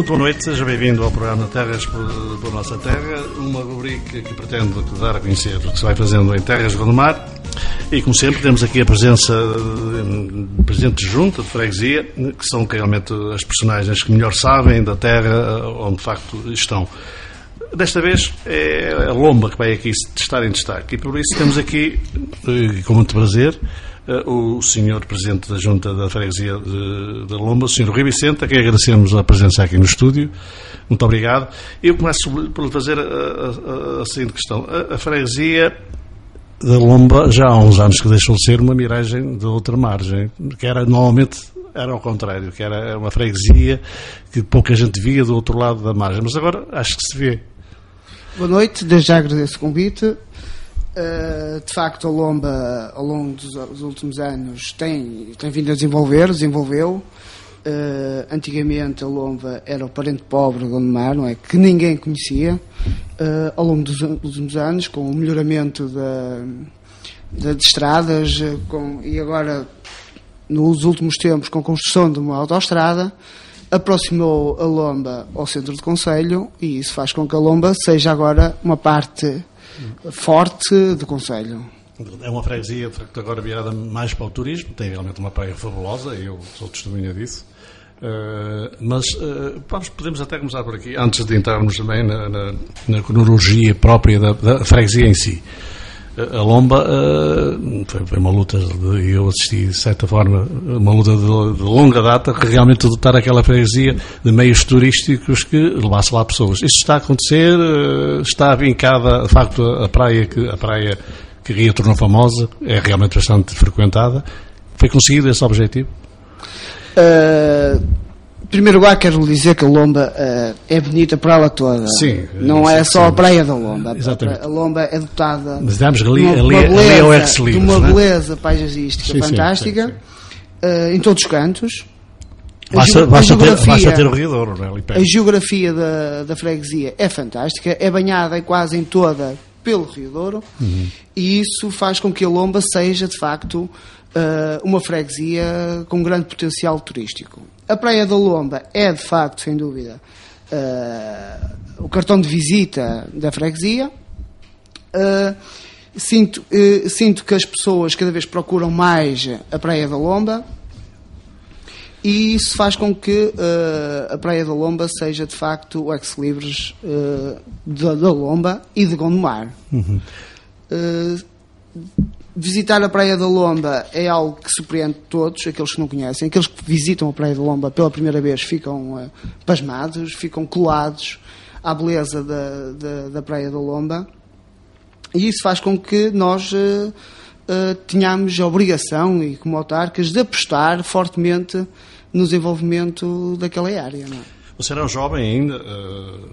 Muito boa noite, seja bem-vindo ao programa Terras por, Nossa Terra, uma rubrica que pretende dar a conhecer o que se vai fazendo em Terras do Mar. E, como sempre, temos aqui a presença de Presidente de Junta de Freguesia, que são realmente as personagens que melhor sabem da terra onde de facto estão. Desta vez é a Lomba que vai aqui estar em destaque e por isso temos aqui, eh, com muito prazer, eh, o senhor Presidente da Junta da Freguesia da Lomba, o senhor Rui Vicente, a quem agradecemos a presença aqui no estúdio. Muito obrigado. Eu começo por lhe fazer a, a, a, seguinte questão. A, a freguesia da Lomba já há uns anos que deixou de ser uma miragem de outra margem, que era normalmente era ao contrário, que era uma freguesia que pouca gente via do outro lado da margem, mas agora acho que se vê. Boa noite, desde já agradeço o convite. Uh, de facto, a Lomba, ao longo dos, últimos anos, tem, tem vindo a desenvolver, desenvolveu. Uh, antigamente, a Lomba era o parente pobre do Gondomar, não é? Que ninguém conhecia. Uh, ao longo dos últimos anos, com o melhoramento da, da de estradas com, e agora, nos últimos tempos, com a construção de uma autoestrada, aproximou a Lomba ao centro de Conselho e isso faz com que a Lomba seja agora uma parte forte do Conselho. É uma freguesia, de facto, agora virada mais para o turismo, tem realmente uma praia fabulosa, eu sou testemunha disso. Uh, mas uh, vamos, podemos até começar por aqui, antes de entrarmos também na, na, na cronologia própria da, da, freguesia em si. Uh, a Lomba foi, foi, uma luta, e eu assisti de certa forma, uma luta de, de, longa data, que realmente dotar aquela freguesia de meios turísticos que levasse lá pessoas. Isso está a acontecer, está vincada, de facto, a praia que, a praia que Ria tornou famosa, é realmente bastante frequentada. Foi conseguido esse objetivo? Uh, primeiro lugar, quero dizer que a Lomba uh, é bonita para ela toda. Sim. Não é só a praia da Lomba. Exatamente. A Lomba é dotada Mas damos ali, de uma, ali, beleza, ali de uma beleza paisagística sim, fantástica sim, sim, uh, em todos os cantos. Basta, basta, ter, basta ter o Rio não é? A geografia da, da freguesia é fantástica, é banhada quase em toda pelo Rio Douro uhum. e isso faz com que a Lomba seja, de facto, uh, uma freguesia com grande potencial turístico. A Praia da Lomba é, de facto, sem dúvida, uh, o cartão de visita da freguesia. Uh, sinto, sinto que as pessoas cada vez procuram mais a Praia da Lomba e isso faz com que uh, a Praia da Lomba seja de facto o ex-libris uh, da, da, Lomba e de Gondomar. Uhum. Uh, visitar a Praia da Lomba é algo que surpreende todos, aqueles que não conhecem. Aqueles que visitam a Praia da Lomba pela primeira vez ficam pasmados, ficam colados à beleza da, da, da, Praia da Lomba. E isso faz com que nós tenhamos a obrigação, e como autarcas, de apostar fortemente no desenvolvimento daquela área. Não é? Você era jovem ainda, uh,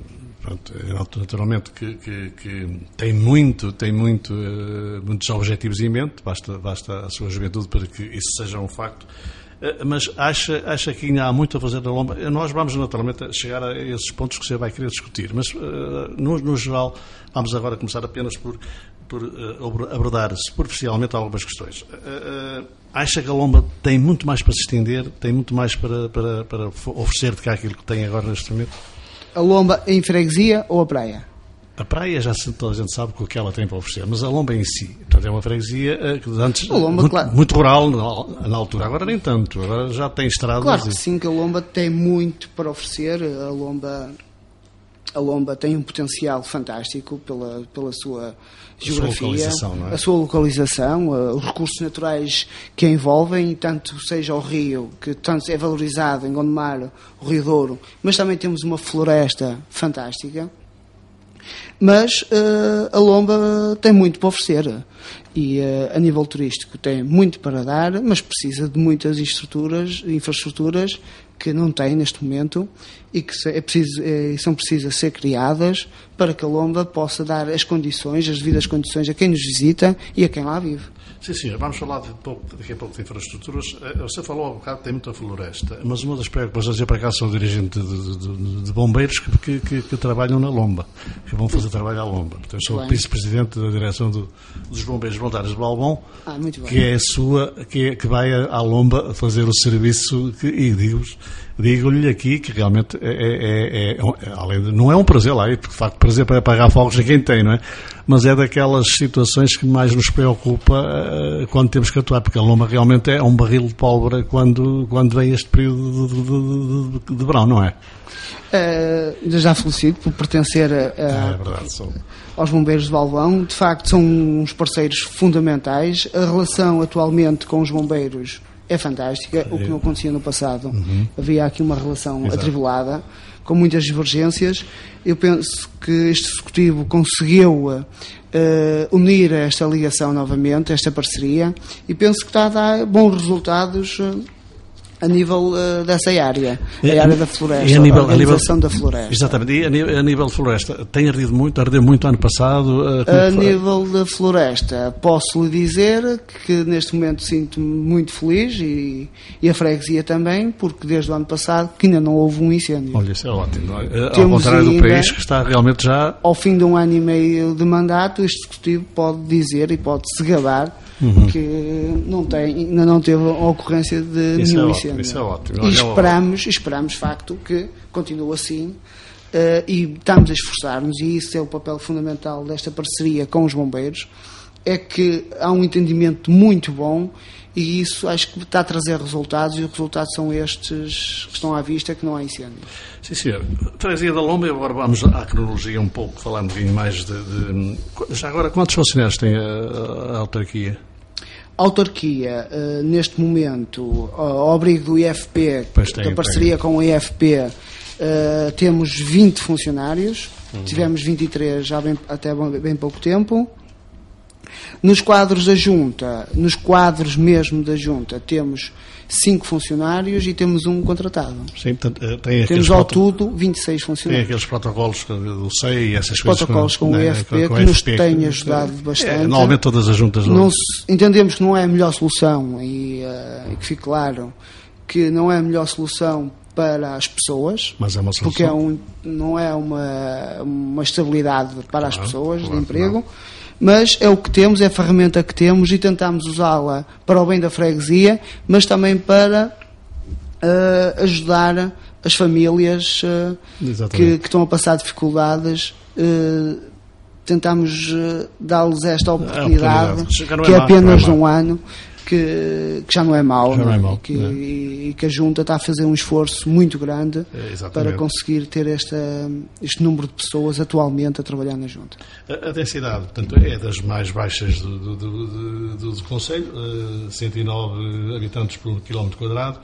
pronto, é naturalmente que, que, que, tem muito, tem muito, uh, muitos objetivos em mente, basta, basta a sua juventude para que isso seja um facto. Uh, mas acha, acha que ainda há muito a fazer na Lomba? Nós vamos naturalmente chegar a esses pontos que você vai querer discutir, mas no, no geral vamos agora começar apenas por por abordar superficialmente algumas questões. Acha que a Lomba tem muito mais para se estender, tem muito mais para, para, para oferecer do que aquilo que tem agora neste momento? A Lomba em freguesia ou a praia? A praia já toda a gente sabe o que ela tem para oferecer, mas a Lomba em si, portanto, é uma freguesia que antes Lomba, muito, claro. muito, rural na, na, altura, agora nem tanto, agora já tem estradas. Claro que e... sim, que a Lomba tem muito para oferecer, a Lomba, a Lomba tem um potencial fantástico pela, pela sua geografia, a sua, é? a sua localização, os recursos naturais que a envolvem, tanto seja o rio, que tanto é valorizado em Gondomar, o Rio Douro, mas também temos uma floresta fantástica. Mas uh, a Lomba tem muito para oferecer e uh, a nível turístico tem muito para dar, mas precisa de muitas estruturas, infraestruturas que não tem neste momento e que é preciso, é, são precisas ser criadas para que a Lomba possa dar as condições, as devidas condições a quem nos visita e a quem lá vive. Sim, senhor. Vamos falar de pouco, daqui a pouco de infraestruturas. Você falou há um bocado tem muita floresta, mas uma das preocupações, eu para cá sou dirigente de, de, de bombeiros que, que, que, trabalham na Lomba, que vão fazer trabalho à Lomba. Portanto, sou vice-presidente da direção do, dos bombeiros voluntários de Balbon, ah, que é a sua, que, é, que vai à Lomba fazer o serviço, que, e digo-vos, digo-lhe aqui que realmente é, é, é, é além de, não é um prazer lá, de facto prazer para apagar fogos ninguém tem, não é? Mas é daquelas situações que mais nos preocupa uh, quando temos que atuar, porque a loma realmente é um barril de pólvora quando, quando vem este período de, de, de, verão, não é? Uh, já felicito por pertencer a, a, é verdade, aos bombeiros de Balvão. De facto, são uns parceiros fundamentais. A relação atualmente com os bombeiros é fantástica, o que não acontecia no passado. Uhum. Havia aqui uma relação Exato. atribulada, com muitas divergências. Eu penso que este Executivo conseguiu uh, unir esta ligação novamente, esta parceria, e penso que está a dar bons resultados. Uh, a nível uh, dessa área, a é, área da floresta, a, nível, a organização a nível, da floresta. Exatamente, e a nível, a nível de floresta, tem ardido muito, ardeu muito ano passado? Uh, a nível da floresta, posso lhe dizer que neste momento sinto-me muito feliz e, e, a freguesia também, porque desde o ano passado que ainda não houve um incêndio. Olha, isso é ótimo. É? Ao contrário do país que está realmente já... Ao fim de um ano e meio de mandato, este Executivo pode dizer e pode se gabar uhum. que não tem, ainda não teve a ocorrência de isso nenhum é incêndio. Ótimo, isso é ótimo. E esperamos, esperamos, de facto, que continue assim. Uh, e estamos a esforçar-nos, e isso é o papel fundamental desta parceria com os bombeiros, é que há um entendimento muito bom e isso acho que está a trazer resultados e os resultados são estes que estão à vista, que não há incêndio. Sim, senhor. Teresia da Lomba, agora vamos à cronologia um pouco, falar um bocadinho mais de, de... Já agora, quantos funcionários tem a, a autarquia? A autarquia, uh, neste momento, ao abrigo do IFP, da parceria tem. com o IFP, uh, eh, temos 20 funcionários, uhum. tivemos 23 já bem, até bem pouco tempo. Nos quadros da junta, nos quadros mesmo da junta, temos cinco funcionários e temos um contratado. Sim, portanto, eh, tem temos ao tudo 26 funcionários. Tem aqueles protocolos do SEI e essas coisas. protocolos com, o EFP né, que nos têm ajudado bastante. É, normalmente todas as juntas não. Entendemos que não é a melhor solução e, uh, que fique claro que não é a melhor solução para as pessoas, mas é porque é um, não é uma, uma estabilidade para as pessoas claro, de emprego. Não mas é o que temos, é a ferramenta que temos e tentamos usá-la para o bem da freguesia, mas também para uh, ajudar as famílias uh, que, que, estão a passar dificuldades. Uh, tentamos dar-lhes esta oportunidade, oportunidade. que é, é apenas de um ano que, que já não é mau, não é mau e, que, é. e que a Junta está a fazer um esforço muito grande é, para conseguir ter esta, este número de pessoas atualmente a trabalhar na Junta. A, a densidade, portanto, é das mais baixas do, do, do, do, do Conselho, 109 habitantes por quilómetro quadrado.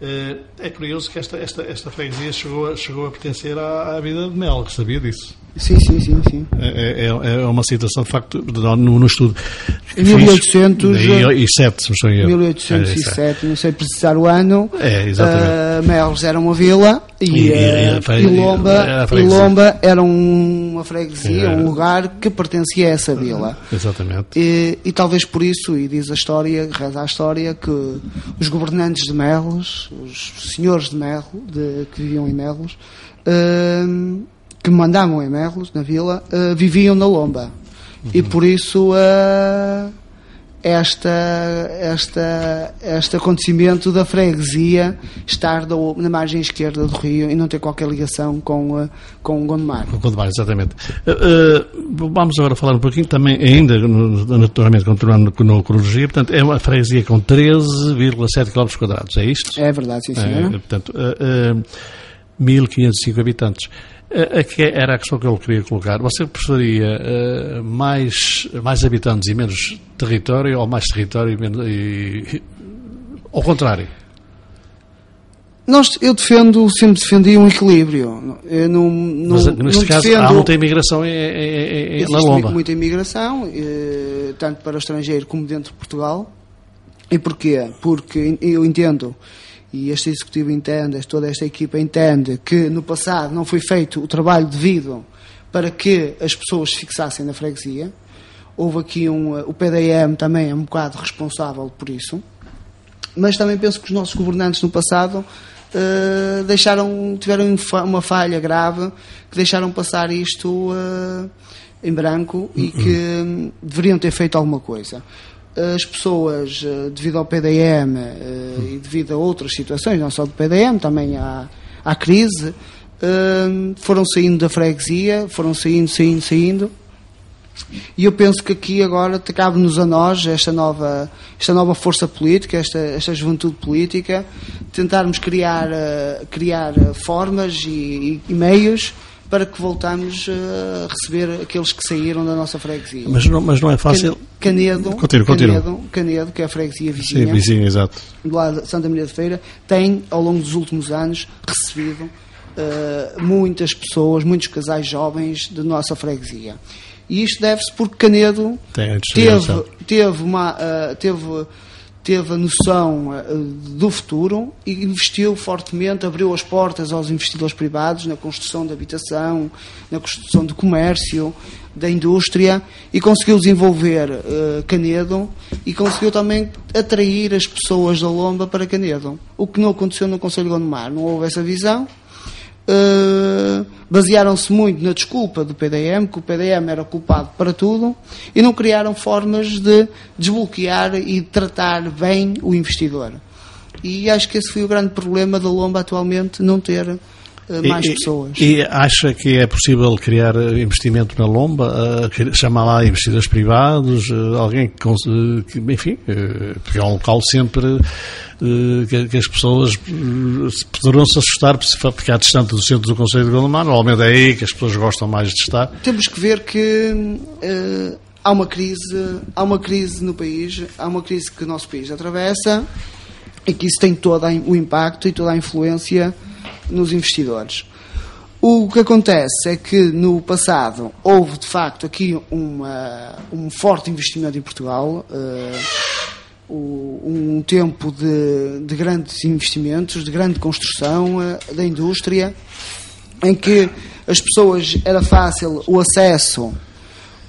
É curioso que esta, esta, esta freguesia chegou a, chegou a pertencer à, à vida de Mel, sabia disso? Sim, sim, sim. sim. É, é, é uma situação, de facto, no, no estudo. Em 1807, se estou 1807, é, não sei precisar o ano. É, exatamente. Uh, Melos era uma vila e, e, e, e, Lomba, Lomba era uma freguesia, um lugar que pertencia a essa vila. Exatamente. E, e talvez por isso, e diz a história, reza a história, que os governantes de Melos, os senhores de de, que viviam em Melos, uh, que mandavam em Merlos, na vila, uh, viviam na Lomba. Uhum. E por isso uh, esta, esta, este acontecimento da freguesia estar na margem esquerda do rio e não ter qualquer ligação com, uh, com Gondomar. Com Gondomar, exatamente. vamos agora falar um pouquinho também, ainda, naturalmente, continuando na cronologia, portanto, é uma freguesia com 13,7 km, é isto? É verdade, sim, senhor. É, portanto, 1.505 habitantes. Era a questão que eu queria colocar. Você preferia uh, mais, mais habitantes e menos território ou mais território e menos. E, ao contrário? Nós, eu defendo, sempre defendi um equilíbrio. Eu não, não, Mas neste não caso defendo... há muita imigração em, em, em, na Lomba. muita imigração, eh, tanto para o estrangeiro como dentro de Portugal. E porquê? Porque eu entendo e este Executivo entende, toda esta equipa entende que no passado não foi feito o trabalho devido para que as pessoas se fixassem na freguesia. Houve aqui um. O PDM também é um bocado responsável por isso. Mas também penso que os nossos governantes no passado uh, deixaram, tiveram uma falha grave que deixaram passar isto uh, em branco e que um, deveriam ter feito alguma coisa. As pessoas, uh, devido ao PDM e devido a outras situações, não só do PDM, também à, à crise, foram saindo da freguesia, foram saindo, saindo, saindo. E eu penso que aqui agora cabe-nos a nós, esta nova, esta nova força política, esta, esta juventude política, tentarmos criar, criar formas e, e, meios para que voltamos a receber aqueles que saíram da nossa freguesia. Mas não, mas não é fácil. Canedo, continua, continua. Canedo, Canedo, que é a freguesia vizinha, Sim, vizinha exato. do lado de Santa Maria de Feira, tem, ao longo dos últimos anos, recebido uh, muitas pessoas, muitos casais jovens da nossa freguesia. E isto deve-se porque Canedo teve, teve, uma, uh, teve, teve a noção uh, do futuro e investiu fortemente, abriu as portas aos investidores privados na construção de habitação, na construção de comércio, da indústria e conseguiu desenvolver uh, Canedo e conseguiu também atrair as pessoas da Lomba para Canedo. O que não aconteceu no Conselho de Gondomar. Não houve essa visão Uh, basearam-se muito na desculpa do PDM, que o PDM era culpado para tudo, e não criaram formas de desbloquear e tratar bem o investidor. E acho que esse foi o grande problema da Lomba atualmente, não ter eh, mais e, pessoas. E acha que é possível criar eh, investimento na Lomba? Uh, chamar lá investidores privados? Alguém que, enfim, porque é um local sempre que, as pessoas poderão se assustar porque há distante do centro do Conselho de Gondomar. Normalmente é aí que as pessoas gostam mais de estar. Temos que ver que há uma crise, há uma crise no país, há uma crise que o nosso país atravessa e que isso tem todo o impacto e toda a influência nos investidores. O que acontece é que no passado houve de facto aqui uma, um forte investimento em Portugal, uh, um tempo de, de, grandes investimentos, de grande construção uh, da indústria, em que as pessoas era fácil o acesso uh,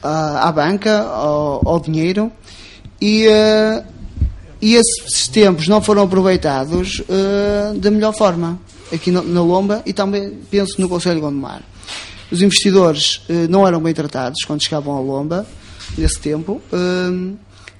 à banca, ao, ao dinheiro, e, e esses tempos não foram aproveitados da melhor forma aqui na, Lomba e também penso no Conselho de Gondomar. Os investidores eh, não eram bem tratados quando chegavam à Lomba, nesse tempo. Eh,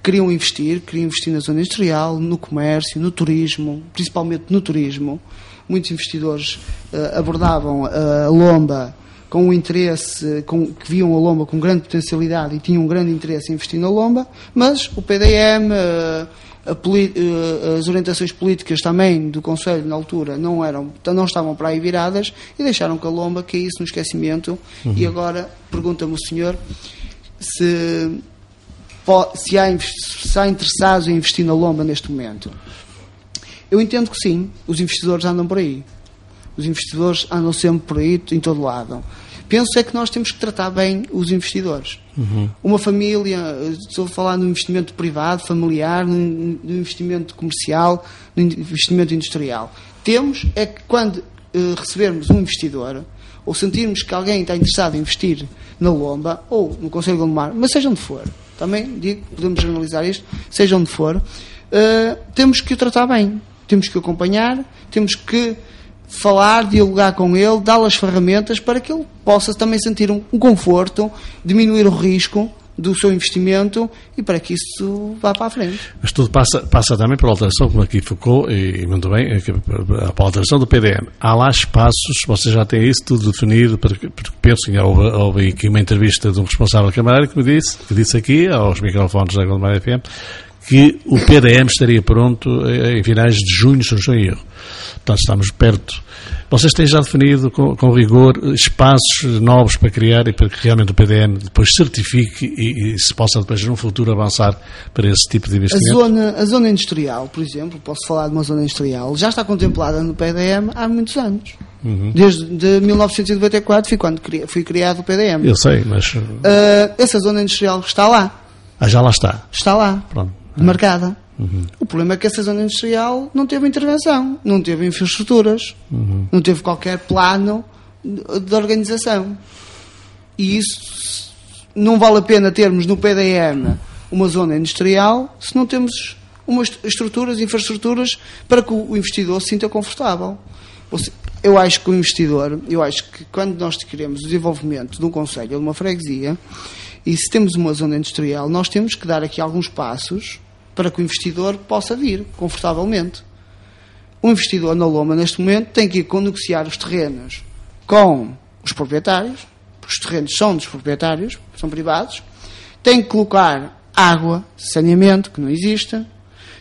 queriam investir, queriam investir na zona industrial, no comércio, no turismo, principalmente no turismo. Muitos investidores eh, abordavam a Lomba com um interesse, com, que viam a Lomba com grande potencialidade e tinham um grande interesse em investir na Lomba, mas o PDM, eh, as orientações políticas também do Conselho na altura não eram não estavam para aí viradas e deixaram que a lomba caísse no esquecimento. Uhum. e agora pergunta-me o senhor se, se, há, se há interessados em investir na lomba neste momento? Eu entendo que sim os investidores andam por aí. Os investidores andam sempre por aí em todo lado penso é que nós temos que tratar bem os investidores. Uhum. Uma família, estou a falar no investimento privado, familiar, no, investimento comercial, no investimento industrial. Temos é que quando uh, recebermos um investidor, ou sentirmos que alguém está interessado em investir na Lomba, ou no Conselho de Gondomar, mas seja onde for, também digo, podemos analisar isto, seja onde for, uh, temos que o tratar bem, temos que o acompanhar, temos que falar, dialogar com ele, dar-lhe as ferramentas para que ele possa também sentir um, conforto, diminuir o risco do seu investimento e para que isso vá para a frente. Mas tudo passa, passa também pela alteração, como aqui focou, e, muito bem, é a alteração do PDM. Há lá espaços, vocês já têm isso tudo definido, porque, penso houve, houve aqui uma entrevista de um responsável camarário que me disse, que disse aqui, aos microfones da Gondomar FM, que o PDM estaria pronto em finais de junho, se não estou em erro. Portanto, estamos perto. Vocês têm já definido com, com, rigor espaços novos para criar e para que realmente o PDM depois certifique e, e se possa depois no futuro avançar para esse tipo de investimento? A zona, a zona industrial, por exemplo, posso falar de uma zona industrial, já está contemplada no PDM há muitos anos. Uhum. Desde de 1994 foi quando foi criado o PDM. Eu sei, mas. Uh, essa zona industrial está lá. Ah, já lá está. Está lá. Pronto. Demarcada. Uhum. O problema é que essa zona industrial não teve intervenção, não teve infraestruturas, uhum. não teve qualquer plano de organização. E isso não vale a pena termos no PDM uma zona industrial se não temos umas estruturas, infraestruturas para que o investidor se sinta confortável. Eu acho que o investidor, eu acho que quando nós queremos o desenvolvimento de um conselho ou de uma freguesia, e se temos uma zona industrial, nós temos que dar aqui alguns passos para que o investidor possa vir confortavelmente. O investidor na Loma, neste momento, tem que ir negociar os terrenos com os proprietários, porque os terrenos são dos proprietários, são privados, tem que colocar água, saneamento, que não existe,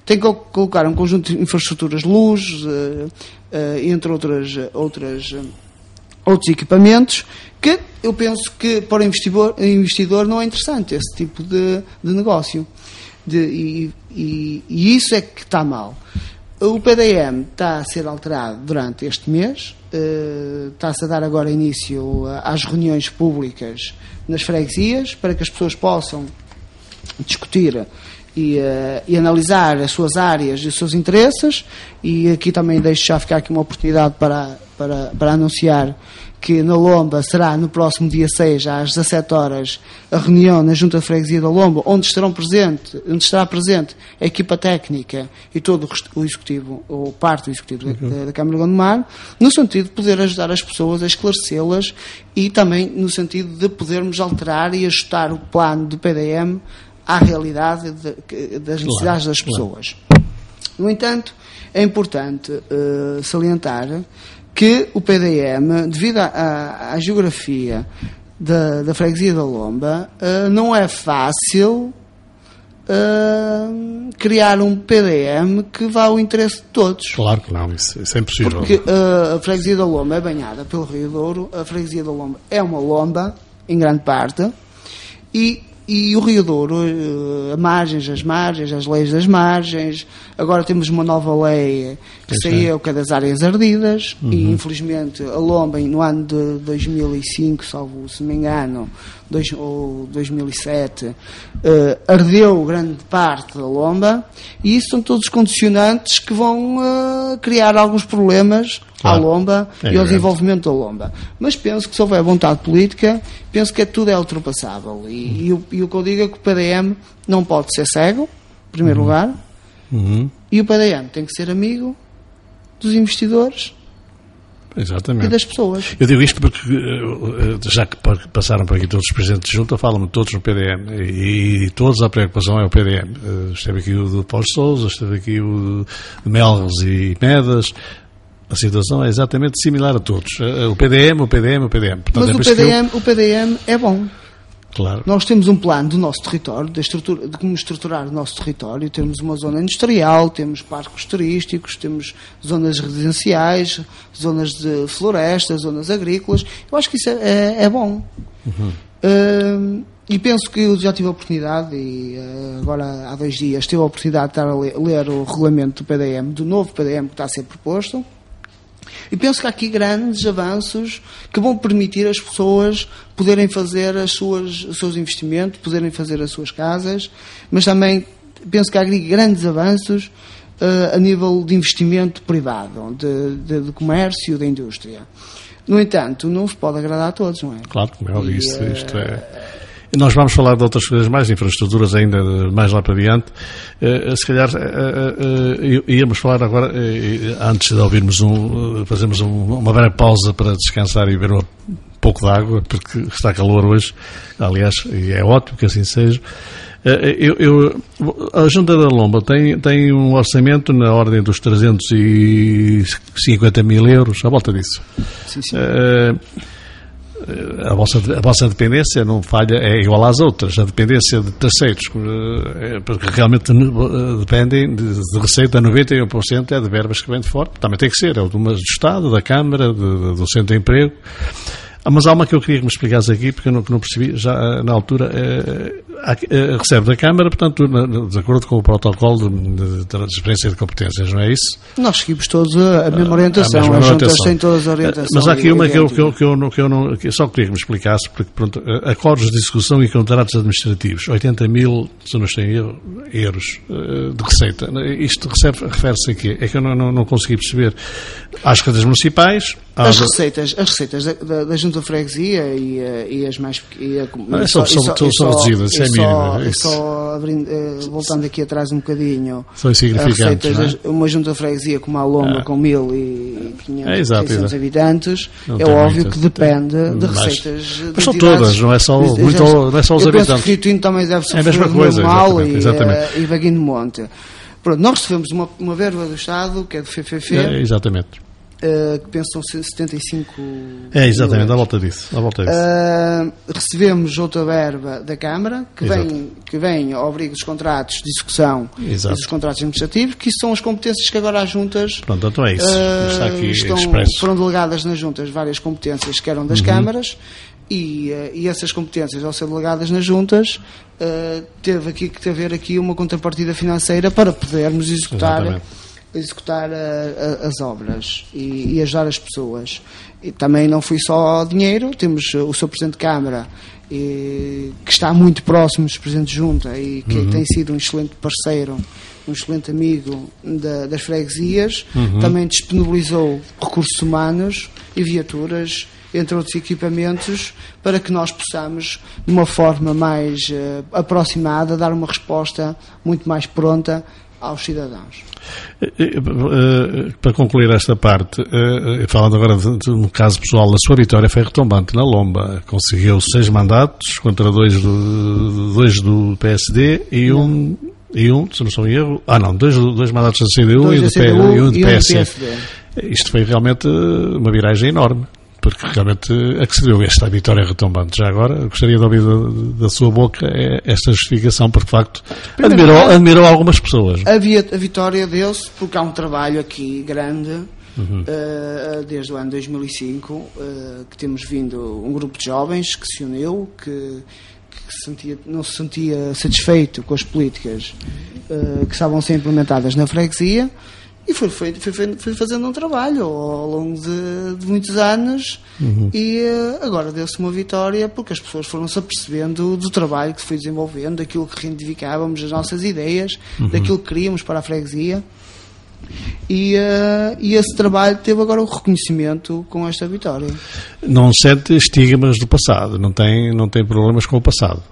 tem que colocar um conjunto de infraestruturas, luz, uh, uh, entre outras, outras, outros equipamentos, que eu penso que para o investidor, investidor não é interessante esse tipo de, de negócio. De, e, e, e, isso é que está mal. O PDM está a ser alterado durante este mês, está-se a dar agora início às reuniões públicas nas freguesias, para que as pessoas possam discutir e, uh, e, analisar as suas áreas e os seus interesses e aqui também deixo já ficar aqui uma oportunidade para, para, para anunciar que na Lomba será no próximo dia 6 às 17 horas a reunião na Junta de Freguesia da Lomba onde estarão presente, onde estará presente a equipa técnica e todo o executivo ou parte do executivo uhum. da, da, Câmara de Gondomar no sentido de poder ajudar as pessoas a esclarecê-las e também no sentido de podermos alterar e ajustar o plano do PDM à realidade de, das necessidades claro, das pessoas. Claro. No entanto, é importante uh, salientar que o PDM, devido à, à geografia da, da, freguesia da Lomba, uh, não é fácil uh, criar um PDM que vá ao interesse de todos. Claro que não, isso, isso é impossível. Porque uh, a freguesia da Lomba é banhada pelo Rio Douro, a freguesia da Lomba é uma lomba, em grande parte, e e o Rio Douro, a margens, as margens, as leis das margens. Agora temos uma nova lei que Isso saiu, é. que é das áreas ardidas, uhum. e infelizmente a Lomba, no ano de 2005, salvo se me engano, dois, ou 2007, uh, eh, ardeu grande parte da Lomba, e isso são todos condicionantes que vão uh, criar alguns problemas claro. à Lomba é e ao desenvolvimento da Lomba. Mas penso que se houver vontade política, penso que é, tudo é ultrapassável. E, uhum. e, o, e, o, que eu digo é que o PDM não pode ser cego, em primeiro uhum. lugar, uhum. e o PDM tem que ser amigo dos investidores Exatamente. e das pessoas. Eu digo isto porque, eh, já que passaram por aqui todos os presidentes de junta, falam todos no PDM e, e todos a preocupação é o PDM. Eh, esteve aqui o do Paulo Souza, esteve aqui o de Melres e Medas, a situação é exatamente similar a todos. Eh, o PDM, o PDM, o PDM. Portanto, Mas é o, PDM, eu... o PDM é bom. Claro. Nós temos um plano do nosso território, de, estrutura, de como estruturar o nosso território. Temos uma zona industrial, temos parques turísticos, temos zonas residenciais, zonas de florestas, zonas agrícolas. Eu acho que isso é, é, é bom. Uhum. Uh, e penso que eu já tive a oportunidade, e uh, agora há dois dias, tive a oportunidade de estar a ler, ler o regulamento do PDM, do novo PDM que está a ser proposto. E penso que há aqui grandes avanços que vão permitir as pessoas poderem fazer as suas, os seus investimentos, poderem fazer as suas casas, mas também penso que há aqui grandes avanços uh, a nível de investimento privado, de, de, de comércio, da indústria. No entanto, não se pode agradar a todos, não é? Claro, como é óbvio, isto, isto é e nós vamos falar de outras coisas mais, infraestruturas ainda mais lá para diante. Uh, se calhar uh, uh, íamos falar agora, antes de ouvirmos um, fazemos um, uma breve pausa para descansar e beber um pouco de água, porque está calor hoje, aliás, e é ótimo que assim seja. Eu, eu, a Junta da Lomba tem, tem um orçamento na ordem dos 350 mil euros, à volta disso. Sim, sim a vossa, a vossa dependência não falha, é igual às outras. A dependência de terceiros, eh, porque realmente eh, dependem de, de receita, 91% é de verbas que vêm de fora. Também tem que ser, é do Estado, da Câmara, de, do Centro de Emprego. Ah, mas há uma que eu queria que me explicasse aqui, porque eu não, não percebi já eh, na altura. É, eh, recebe da Câmara, portanto, de acordo com o protocolo de, transferência de competências, não é isso? Nós seguimos todos a, mesma orientação, a mesma as juntas têm todas as orientações. Mas há aqui uma que eu, que eu, que eu, não, que eu não, que eu só queria que me explicasse, porque, pronto, acordos de execução e contratos administrativos, 80 mil, se não estou em erro, euros de receita. Isto refere-se a quê? É que eu não, não, não consegui perceber. Às redes municipais, as receitas, as receitas da, da, da Junta Freguesia e, e as mais e a, não, é só, só, só, são reduzidas, é mínimo. É só abrindo, eh, voltando aqui atrás um bocadinho, são insignificantes. Receitas, é? Uma Junta Freguesia como a Lomba, ah. com 1.500 é, habitantes, não é óbvio muito, que depende tem, de receitas. Mas, são todas, não é só, muito, não é só os eu habitantes. Penso que também deve ser é a mesma coisa, normal e, exatamente. e Vaguinho de Monte. Pronto, nós recebemos uma, uma verba do Estado, que é do FFF. É, exatamente Uh, que pensam 75 É, exatamente, à volta disso. À volta disso. Uh, recebemos outra verba da Câmara, que vem, que vem ao abrigo dos contratos de execução Exato. e dos contratos administrativos, que são as competências que agora as juntas. Pronto, então é isso. Uh, Está aqui estão, expresso. Foram delegadas nas juntas várias competências que eram das uhum. câmaras. E, e, essas competências, ao ser delegadas nas juntas, teve aqui que haver aqui uma contrapartida financeira para podermos executar Exatamente executar a, a, as obras e, e, ajudar as pessoas. E também não foi só dinheiro, temos o seu Presidente de Câmara, e, que está muito próximo dos Presidentes de Junta e que uhum. tem sido um excelente parceiro, um excelente amigo da, das freguesias, uhum. também disponibilizou recursos humanos e viaturas entre outros equipamentos, para que nós possamos, de uma forma mais uh, aproximada, dar uma resposta muito mais pronta aos cidadãos. Eh, eh, para concluir esta parte, eh, falando agora de, um caso pessoal, a sua vitória foi retombante na Lomba. Conseguiu seis mandatos contra dois do, dois do PSD e um, e um, se não sou erro, ah não, dois, dois mandatos da CDU, dois e, do, CDU e um do PSD. Isto foi realmente uma viragem enorme porque realmente accedeu a esta vitória retombante. Já agora, gostaria de ouvir da, da sua boca é esta justificação, porque de facto admirou, admirou algumas pessoas. Havia a vitória deu-se porque há um trabalho aqui grande. Uhum. Uh, desde o ano 2005 uh, eh, que temos vindo um grupo de jovens que se uniu que, que sentia, não se sentia satisfeito com as políticas uh, que estavam a ser implementadas na freguesia e foi, foi, foi, foi fazendo um trabalho ao longo de, de muitos anos uhum. e uh, agora deu-se uma vitória porque as pessoas foram-se apercebendo do trabalho que se foi desenvolvendo, daquilo que reivindicávamos, das nossas ideias, uhum. daquilo que queríamos para a freguesia. E, uh, e, esse trabalho teve agora o reconhecimento com esta vitória. Não sente estigmas do passado, não tem, não tem problemas com o passado.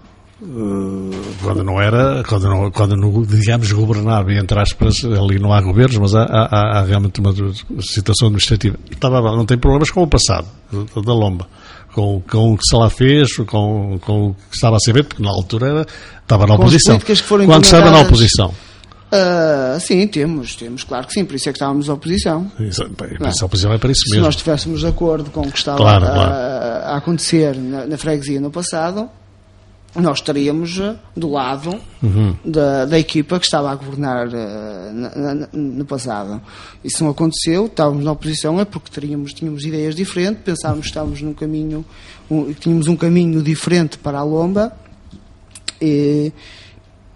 Eh, quando não era, quando não, quando digamos, governava, entre aspas, ali não há governos, mas há, há, há realmente uma situação administrativa. Estava, não tem problemas com o passado da Lomba, com, com o que se lá fez, com, com o que estava a ser feito, porque na altura era, estava na oposição. Quando estava na oposição. Uh, sim, temos, temos, claro que sim, por isso é que estávamos na oposição. Isso, bem, a oposição é para isso mesmo. Se nós estivéssemos de acordo com o que estava claro, a, claro. a, acontecer na, na freguesia no passado, nós estaríamos eh, do lado uhum. da, da, equipa que estava a governar na, na, no passado. Isso não aconteceu, estávamos na oposição, é porque teríamos, tínhamos ideias diferentes, pensávamos que estávamos num caminho, um, tínhamos um caminho diferente para a Lomba e,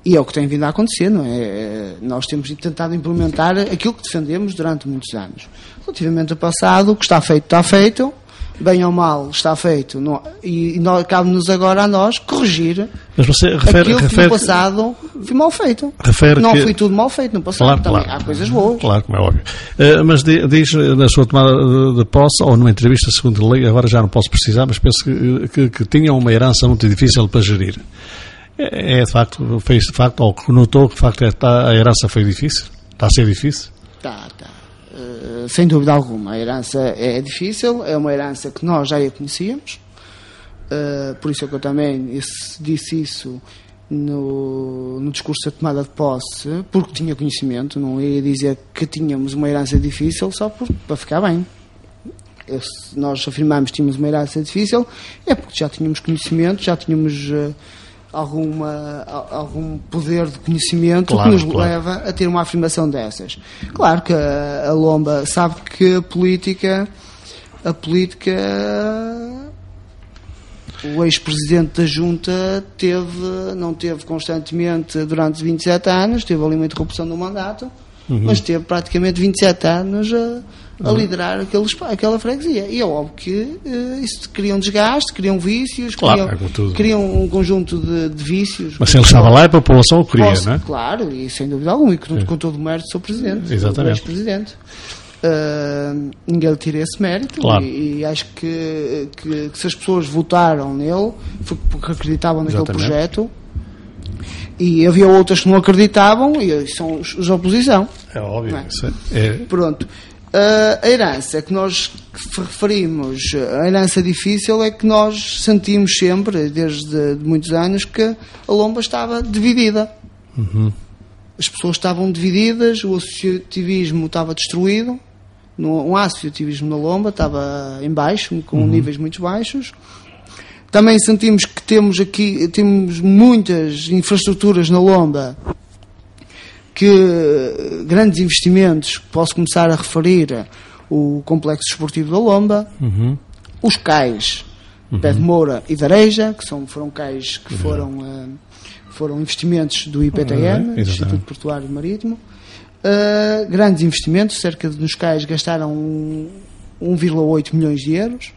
e, é o que tem vindo a acontecer, não é? Eh, nós temos tentado implementar aquilo que defendemos durante muitos anos. Relativamente ao passado, o que está feito, está feito bem ou mal, está feito. Não, e e cabe-nos agora a nós corrigir Mas você refere, aquilo refere, que no passado foi mal feito. Não que... foi tudo mal feito no passado. Claro, Também claro. há coisas boas. Claro, como é óbvio. Uh, mas diz na sua tomada de, de posse, ou numa entrevista segundo lei, agora já não posso precisar, mas penso que, que, que tinha uma herança muito difícil para gerir. É, é de facto, fez de facto, ou notou que de facto é, a herança foi difícil? Está a ser difícil? Está, está sem dúvida alguma. A herança é difícil, é uma herança que nós já a conhecíamos, uh, por isso é que eu também disse isso no, no, discurso da tomada de posse, porque tinha conhecimento, não ia dizer que tínhamos uma herança difícil só por, para ficar bem. Eu, nós afirmamos que tínhamos uma herança difícil, é porque já tínhamos conhecimento, já tínhamos. Uh, alguma, algum poder de conhecimento claro, que nos claro. leva a ter uma afirmação dessas. Claro que a, a Lomba sabe que a política a política o ex-presidente da Junta teve, não teve constantemente durante 27 anos, teve ali uma interrupção do mandato, uhum. mas teve praticamente 27 anos a, a liderar aquele, aquela freguesia. E é óbvio que uh, isso cria um desgaste, cria um vícios, claro, cria, é um conjunto de, de vícios. Mas se ele estava lá, a população o queria, posso, não é? Claro, e sem dúvida alguma, e com, é. com todo o mérito do seu presidente, Exatamente. ex-presidente. Uh, ninguém lhe tira esse mérito claro. e, e, acho que, que, que, se as pessoas votaram nele foi porque acreditavam naquele Exatamente. projeto e havia outras que não acreditavam e são os, os oposição. É óbvio. É? É. Pronto. Uh, a herança que nós referimos, a herança difícil é que nós sentimos sempre, desde muitos anos, que a Lomba estava dividida. Uhum. As pessoas estavam divididas, o associativismo estava destruído, um associativismo na Lomba estava em baixo, com uhum. níveis muito baixos. Também sentimos que temos aqui temos muitas infraestruturas na Lomba que grandes investimentos, posso começar a referir o Complexo Esportivo da Lomba, uhum. os cais uhum. Pé de Moura e Dareja, que são, foram cais que uhum. foram, uh, foram investimentos do IPTM, uhum. Instituto Portuário Marítimo. Uh, grandes investimentos, cerca de nos cais gastaram 1,8 milhões de euros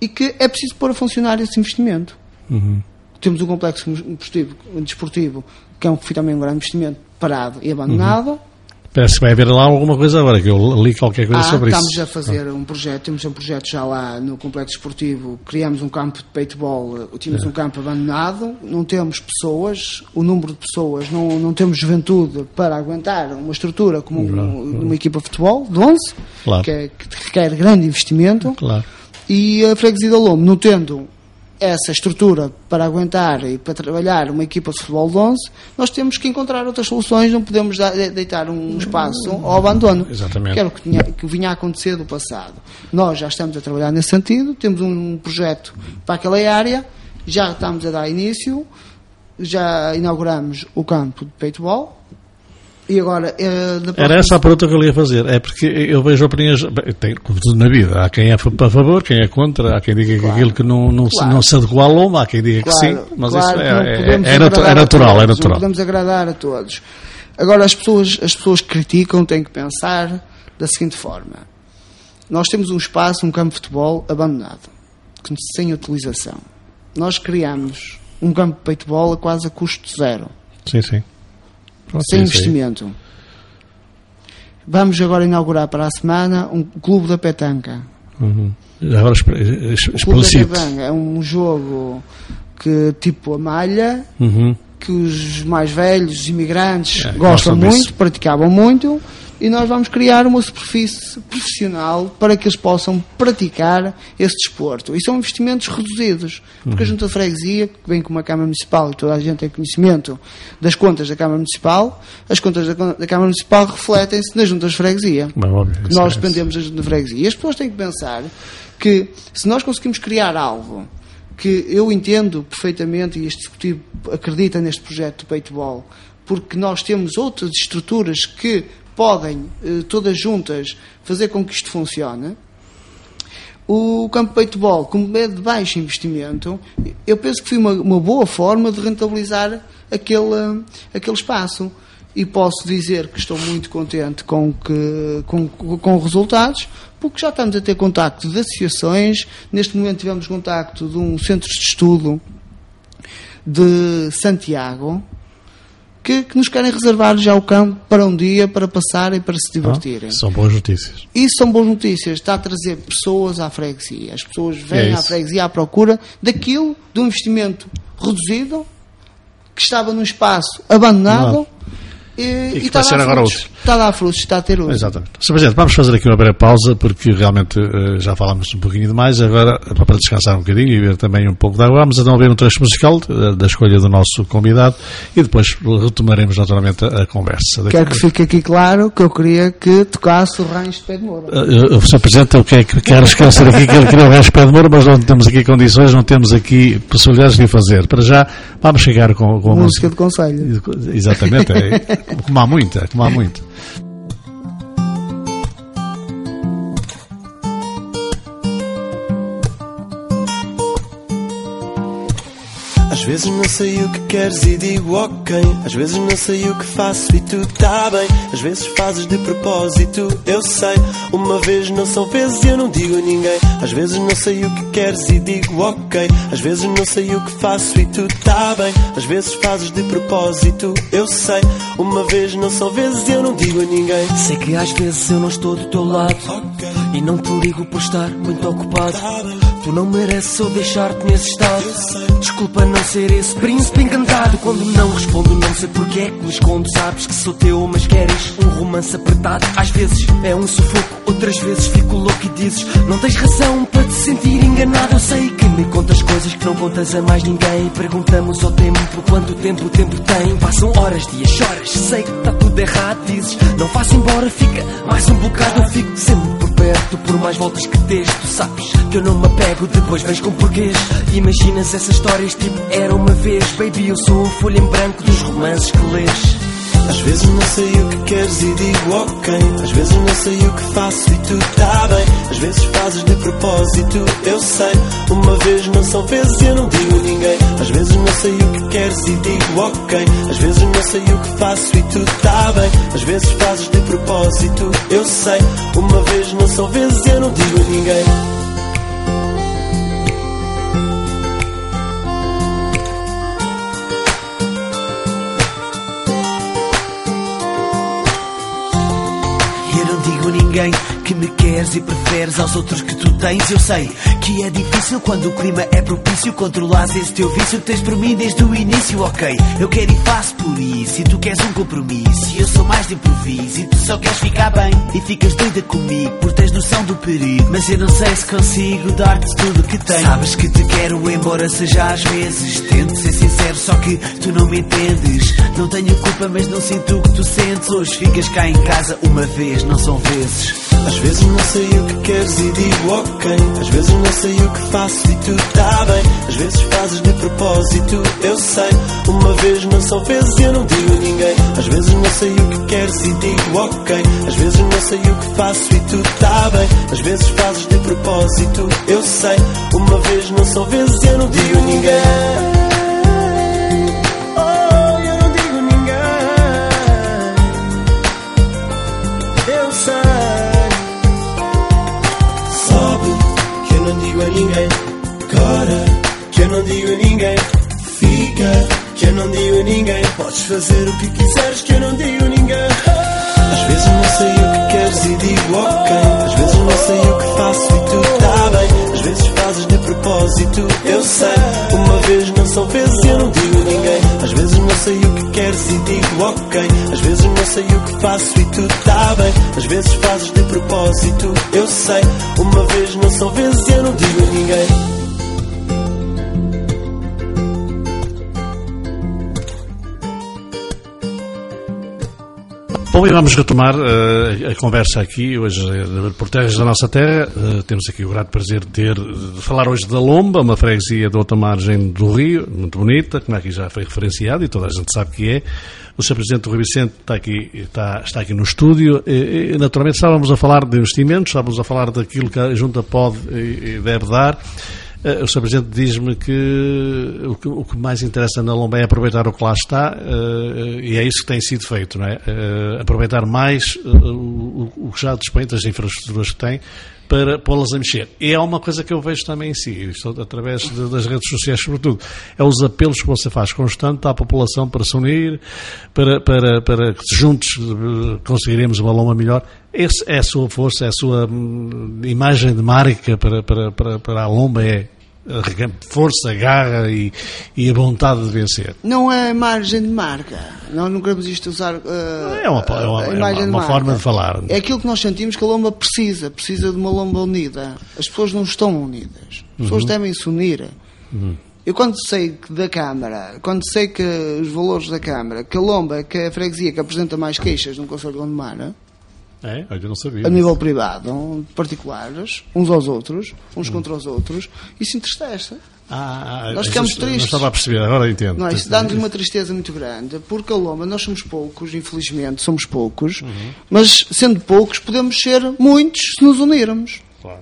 e que é preciso pôr a funcionar esse investimento. Uhum. Temos um complexo desportivo, desportivo que é um, foi também um grande investimento parado e abandonado. Uhum. Parece que vai haver lá alguma coisa agora, que eu li qualquer coisa ah, sobre estamos isso. Estamos a fazer um projeto, temos um projeto já lá no Complexo Esportivo, criamos um campo de paintball, tínhamos é. um campo abandonado, não temos pessoas, o número de pessoas, não, não temos juventude para aguentar uma estrutura como um, uma equipa de futebol, de 11, claro. que, é, que requer grande investimento. Claro. E a Freguesia da Lombo, não tendo essa estrutura para aguentar e para trabalhar uma equipa de futebol de 11, nós temos que encontrar outras soluções, não podemos deitar um espaço ao abandono. Exatamente. Que era o que, tinha, que vinha a acontecer do passado. Nós já estamos a trabalhar nesse sentido, temos um projeto para aquela área, já estamos a dar início, já inauguramos o campo de paintball, e agora, eh, Era essa a pergunta que eu ia fazer. É porque eu vejo opiniões, tem, como tudo na vida, há quem é a favor, quem é contra, há quem diga claro. que aquilo que não, não, claro. se, não se adequa à loma, há quem diga claro, que sim, mas isso é, é, é, é natural, é natural. Não podemos agradar a todos. Agora, as pessoas, as pessoas que criticam têm que pensar da seguinte forma: nós temos um espaço, um campo de futebol abandonado, sem utilização. Nós criamos um campo de peitebol a quase a custo zero. Sim, sim. Pronto, sem investimento. Aí. Vamos agora inaugurar para a semana um clube da petanca. Uhum. Agora explicite. É um jogo que tipo a malha, uhum. Que os mais velhos, os imigrantes, é, gostam muito, disso. praticavam muito e nós vamos criar uma superfície profissional para que eles possam praticar esse desporto. E são investimentos reduzidos, porque uhum. a Junta de Freguesia, que vem com uma Câmara Municipal e toda a gente tem conhecimento das contas da Câmara Municipal, as contas da, da Câmara Municipal refletem-se nas Juntas de Freguesia. Bem, óbvio, nós é dependemos da Junta de Freguesia. E as pessoas têm que pensar que se nós conseguimos criar algo que eu entendo perfeitamente e este executivo acredita neste projeto do paintball, porque nós temos outras estruturas que podem, eh, todas juntas, fazer com que isto funcione. O campo de paintball, como é de baixo investimento, eu penso que foi uma, uma boa forma de rentabilizar aquele, aquele espaço. E posso dizer que estou muito contente com, que, com, com os resultados, porque já estamos a ter contacto de associações. Neste momento tivemos contacto de um centro de estudo de Santiago, que, que, nos querem reservar já o campo para um dia, para passarem, para se divertirem. Ah, são boas notícias. Isso são boas notícias. Está a trazer pessoas à freguesia. As pessoas vêm é à freguesia à procura daquilo, de um investimento reduzido, que estava num espaço abandonado. Não e, e, que está vai ser agora útil. Está a dar frutos, está a ter uso. Exatamente. Sr. Presidente, vamos fazer aqui uma breve pausa, porque realmente uh, já falámos um pouquinho demais, agora para descansar um bocadinho e ver também um pouco de água, vamos então ouvir um trecho musical uh, da escolha do nosso convidado e depois retomaremos naturalmente a, a conversa. Quero que fique aqui claro que eu queria que tocasse o Rancho de Pé de Moura. Uh, Sr. Presidente, eu quero, quero esquecer aqui que ele queria o Rancho de Pé de Moura, mas não temos aqui condições, não temos aqui possibilidades de o fazer. Para já, vamos chegar com, com a música. Música de conselho. Exatamente, é, como há muita como há muito. Vezes não sei o que queres e digo ok. Às vezes não sei o que faço e tu tá bem. Às vezes fazes de propósito, eu sei. Uma vez não são vezes e eu não digo a ninguém. Às vezes não sei o que queres e digo ok. Às vezes não sei o que faço e tu tá bem. Às vezes fazes de propósito, eu sei. Uma vez não são vezes e eu não digo a ninguém. Sei que às vezes eu não estou do teu lado. E não te ligo por estar muito ocupado. Tu não mereces eu deixar-te nesse estado. Desculpa não ser esse príncipe encantado. Quando não respondo, não sei porque é que me escondo. Sabes que sou teu, mas queres um romance apertado. Às vezes é um sufoco, outras vezes fico louco e dizes: Não tens razão para te sentir enganado. Eu sei que me contas coisas que não contas a mais ninguém. Perguntamos ao tempo quanto tempo o tempo tem. Passam horas, dias, choras. Sei que está tudo Dizes: Não faça embora, fica mais um bocado. Eu fico sempre por perto, por mais voltas que dês. Tu sabes que eu não me apego, depois vens com porquês. Imaginas essas histórias tipo era uma vez. Baby, eu sou a folha em branco dos romances que lês. Às vezes não sei o que queres e digo ok. Às vezes não sei o que faço e tu tá bem. Às vezes fazes de propósito, eu sei. Uma vez não são vezes e eu não digo a ninguém. Às vezes não sei o que queres e digo ok. Às vezes não sei o que faço e tu tá bem. Às vezes fazes de propósito, eu sei. Uma vez não são vezes e eu não digo a ninguém. Digo a ninguém que me queres e preferes aos outros que tu tens. Eu sei que é difícil quando o clima é propício. Controlares esse teu vício que tens por mim desde o início. Ok, eu quero e faço por isso. E tu queres um compromisso. E eu sou mais de improviso. E tu só queres ficar bem. E ficas doida comigo por tens noção do perigo. Mas eu não sei se consigo dar-te tudo que tenho. Sabes que te quero, embora seja às vezes. Tento ser sincero, só que tu não me entendes. Não tenho culpa, mas não sinto o que tu sentes. Hoje ficas cá em casa uma vez, não são vezes. Às vezes não sei o que queres e digo ok. Às vezes não sei o que faço e tu tá bem. Às vezes fazes de propósito, eu sei. Uma vez não são vezes e eu não digo a ninguém. Às vezes não sei o que queres e digo ok. Às vezes não sei o que faço e tu tá bem. Às vezes fazes de propósito, eu sei. Uma vez não são vezes e eu não digo a ninguém. Que eu não digo a ninguém. Podes fazer o que quiseres, que eu não digo a ninguém. Às vezes não sei o que queres e digo ok. Às vezes não sei o que faço e tu tá bem. Às vezes fazes de propósito, eu sei. Uma vez não são vezes eu não digo a ninguém. Às vezes não sei o que queres e digo ok. Às vezes não sei o que faço e tu tá bem. Às vezes fazes de propósito, eu sei. Uma vez não são vezes eu não digo a ninguém. Bom, e vamos retomar uh, a conversa aqui, hoje, uh, por terras da nossa terra. Uh, temos aqui o grato prazer de ter, de falar hoje da Lomba, uma freguesia da outra margem do Rio, muito bonita, como aqui já foi referenciado e toda a gente sabe que é. O Sr. Presidente do Rui Vicente está aqui, está, está aqui no estúdio. E, e, naturalmente estávamos a falar de investimentos, estávamos a falar daquilo que a Junta pode e deve dar. Uh, o Sr. Presidente diz-me que o, que o, que mais interessa na Lomba é aproveitar o que lá está uh, e é isso que tem sido feito, não é? Uh, aproveitar mais o, o, que já dispõe das infraestruturas que tem para pô-las a mexer. E é uma coisa que eu vejo também em si, através de, das redes sociais, sobretudo. É os apelos que você faz constante à população para se unir, para, para, para que juntos conseguiremos uma loma melhor. Essa é a sua força, é a sua hum, imagem de marca para, para, para, para a lomba, é força, garra e, e, a vontade de vencer. Não é margem de marca. Nós não queremos isto usar. Uh, é uma, é uma, é uma, uma forma de falar. É aquilo que nós sentimos que a lomba precisa. Precisa de uma lomba unida. As pessoas não estão unidas. As pessoas uhum. devem se unir. Uhum. Eu quando sei que da Câmara, quando sei que os valores da Câmara, que a lomba, que a freguesia que apresenta mais queixas no Conselho de Gondomar, é, eu não sabia. A nível privado, particulares, uns aos outros, uns hum. contra os outros, isso entristece. Ah, nós ficamos tristes. Não estava a perceber, agora entendo. Não, isso dá-nos uma tristeza muito grande, porque a Loma, nós somos poucos, infelizmente, somos poucos, uhum. mas sendo poucos, podemos ser muitos se nos unirmos. Claro.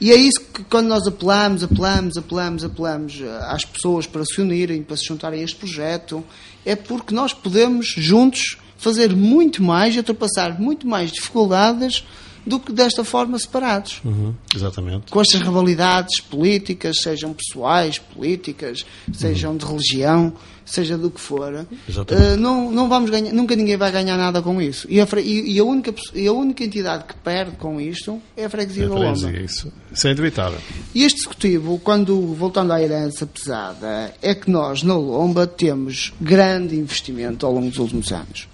E é isso que quando nós apelamos, apelamos, apelamos, apelamos eh, às pessoas para se unirem, para se juntarem a este projeto, é porque nós podemos juntos fazer muito mais e ultrapassar muito mais dificuldades do que desta forma separados. Uhum, exatamente. Com estas rivalidades políticas, sejam pessoais, políticas, sejam de religião, seja do que for, uh, não, não vamos ganhar, nunca ninguém vai ganhar nada com isso. E a, e- a única, e a única entidade que perde com isto é a freguesia É da Lomba. freguesia, isso. Isso é. E este executivo, quando voltando à herança pesada, é que nós na Lomba temos grande investimento ao longo dos últimos anos.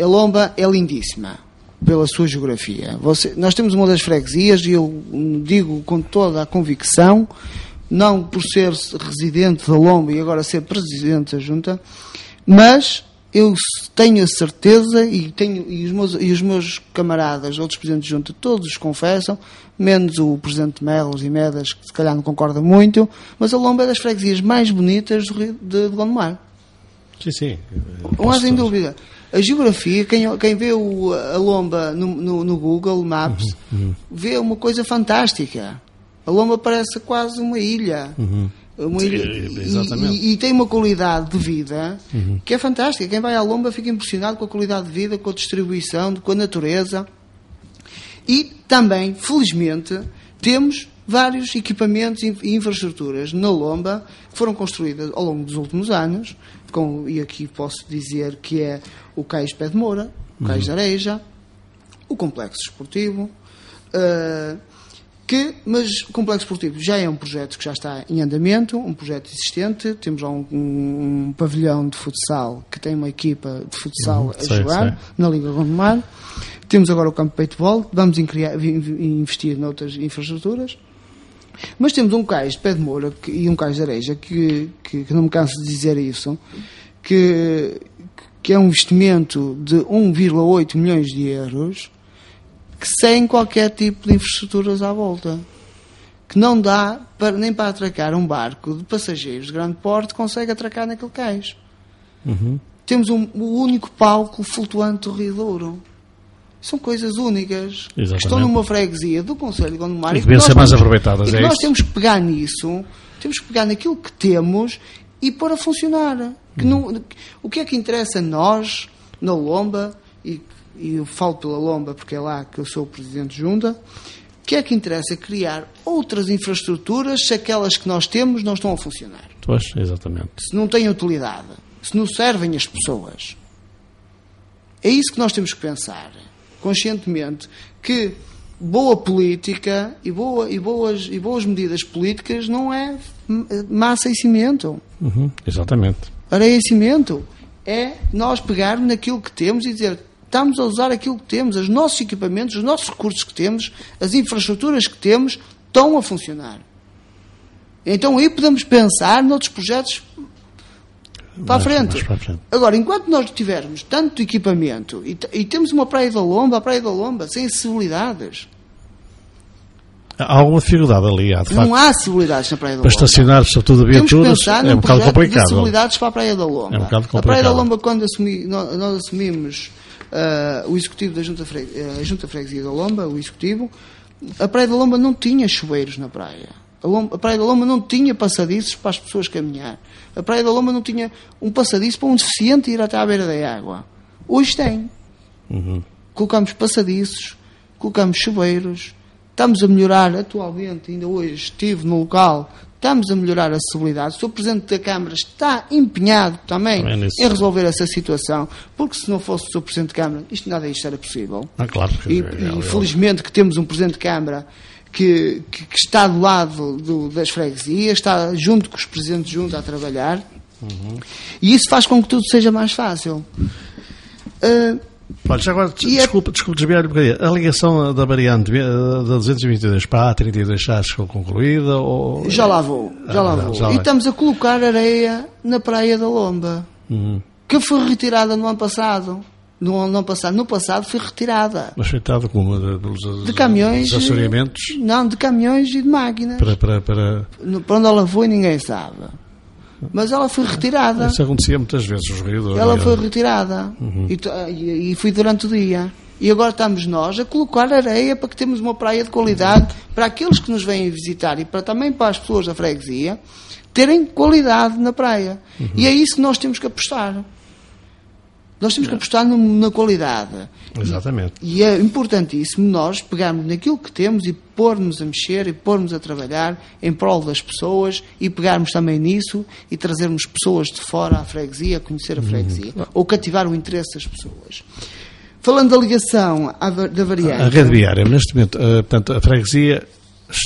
A Lomba é lindíssima pela sua geografia. Você- nós temos uma das freguesias e eu digo com toda a convicção, não por ser residente da Lomba e agora ser presidente da Junta, mas eu tenho a certeza e, tenho, e, os, meus, e os meus camaradas, outros presidentes de junta, todos os confessam, menos o presidente Melos e Medas, que se calhar não concorda muito, mas a Lomba é das freguesias mais bonitas do Rio de, de Gondomar. Sim, sim. Não há sem dúvida. A geografia, quem, quem vê o- a Lomba no, no- no Google Maps, vê uma coisa fantástica. A Lomba parece quase uma ilha. Uma Sim, ilha e- exatamente. E, e tem uma qualidade de vida que é fantástica. Quem vai à Lomba fica impressionado com a qualidade de vida, com a distribuição, com a natureza. E também, felizmente, temos vários equipamentos e infraestruturas na Lomba que foram construídas ao longo dos últimos anos, com, e aqui posso dizer que é o Cais Pé de Moura, o Cais de Areja, o Complexo Esportivo, eh, que, mas o Complexo Esportivo já é um projeto que já está em andamento, um projeto existente, temos lá um, um- um pavilhão de futsal que tem uma equipa de futsal a sei, jogar sei. na Liga Gondomar. Temos agora o campo de peitebol, vamos in- investir noutras infraestruturas. Mas temos um cais de pé de moura que- e um cais de areja que, que, que não me canso de dizer isso, que, que é um investimento de 1,8 milhões de euros que sem qualquer tipo de infraestruturas à volta. Que não dá para, nem para atracar um barco de passageiros de grande porte consegue atracar naquele cais. Temos um, o único palco flutuante do Rio Douro. São coisas únicas que estão numa freguesia do Conselho de Gondomar E que ser mais temos- aproveitadas, e que é nós isso? temos que pegar nisso, temos que pegar naquilo que temos e pôr a funcionar. Que não- o que é que interessa a nós, na Lomba, e, e eu falo pela Lomba porque é lá que eu sou o Presidente de Junta, o que é que interessa criar outras infraestruturas se aquelas que nós temos não estão a funcionar? Pois, exatamente. se não têm utilidade, se não servem as pessoas. É isso que nós temos que pensar, conscientemente, que boa política e, boa, e, boas, e boas medidas políticas não é massa e cimento, Uhum, exatamente. areia e cimento. É nós pegarmos naquilo que temos e dizer estamos a usar aquilo que temos, os nossos equipamentos, os nossos recursos que temos, as infraestruturas que temos estão a funcionar. Então aí podemos pensar noutros projetos para a Mais- frente. mais para a frente. Agora, enquanto nós tivermos tanto equipamento e, e temos uma Praia da Lomba, a Praia da Lomba, sem acessibilidades, Há alguma dificuldade ali, há, de facto. não há acessibilidades na Praia da Para Lomba. estacionar, sobretudo a viaturas, é um bocado complicado. acessibilidades para a Praia da Lomba. É um bocado a Praia da complicado. Lomba, quando assumi, nós, nós assumimos ah, o executivo da Junta, Fre, a Junta Freguesia da Lomba, o executivo, a Praia da Lomba não tinha chuveiros na praia. A, Praia da Lomba não tinha passadiços para as pessoas caminhar. A Praia da Lomba não tinha um passadiço para um deficiente ir até à beira da água. Hoje tem. Uhum. Colocamos passadiços, colocamos chuveiros, estamos a melhorar atualmente, ainda hoje estive no local, estamos a melhorar a acessibilidade. O Sr. Presidente da Câmara está empenhado também, Também em resolver essa situação, porque se não fosse o Sr. Presidente de Câmara, isto nada disto era possível. Ah, claro. E, dizer, é- e é- felizmente que temos um Presidente de Câmara que, que- que está do lado do- das freguesias, está junto com os Presidentes juntos a trabalhar, Uhum. e isso faz com que tudo seja mais fácil. Ah, Olha, já agora, E é- desculpa, desculpa desviar um bocadinho. A ligação da variante eh, da 222 para a A32 já ficou concluída? Ou... Já lá vou, já lá Ah, vou. já e estamos a colocar areia na Praia da Lomba, Uhum. que foi retirada no ano passado. No ano passado, no passado foi retirada. Mas dado como de, dos, De caminhões. dos assoreamentos Não, de caminhões e de máquinas. para, para, para... Para onde ela foi ninguém sabe. Mas ela foi retirada. Isso acontecia muitas vezes, os rios. Ela foi retirada. E, to- e, e foi durante o dia. E agora estamos nós a colocar areia para que temos uma praia de qualidade para aqueles que nos vêm visitar e para também para as pessoas da freguesia terem qualidade na praia. Uhum. E é isso que nós temos que apostar. Nós temos que apostar no, na qualidade. Exatamente. E, e é importantíssimo nós pegarmos naquilo que temos e pormos a mexer e pormos a trabalhar em prol das pessoas e pegarmos também nisso e trazermos pessoas de fora à freguesia, a conhecer a uhum. freguesia, ou cativar o interesse das pessoas. Falando da ligação à, da variante. A rede viária, neste momento, uh, portanto, a freguesia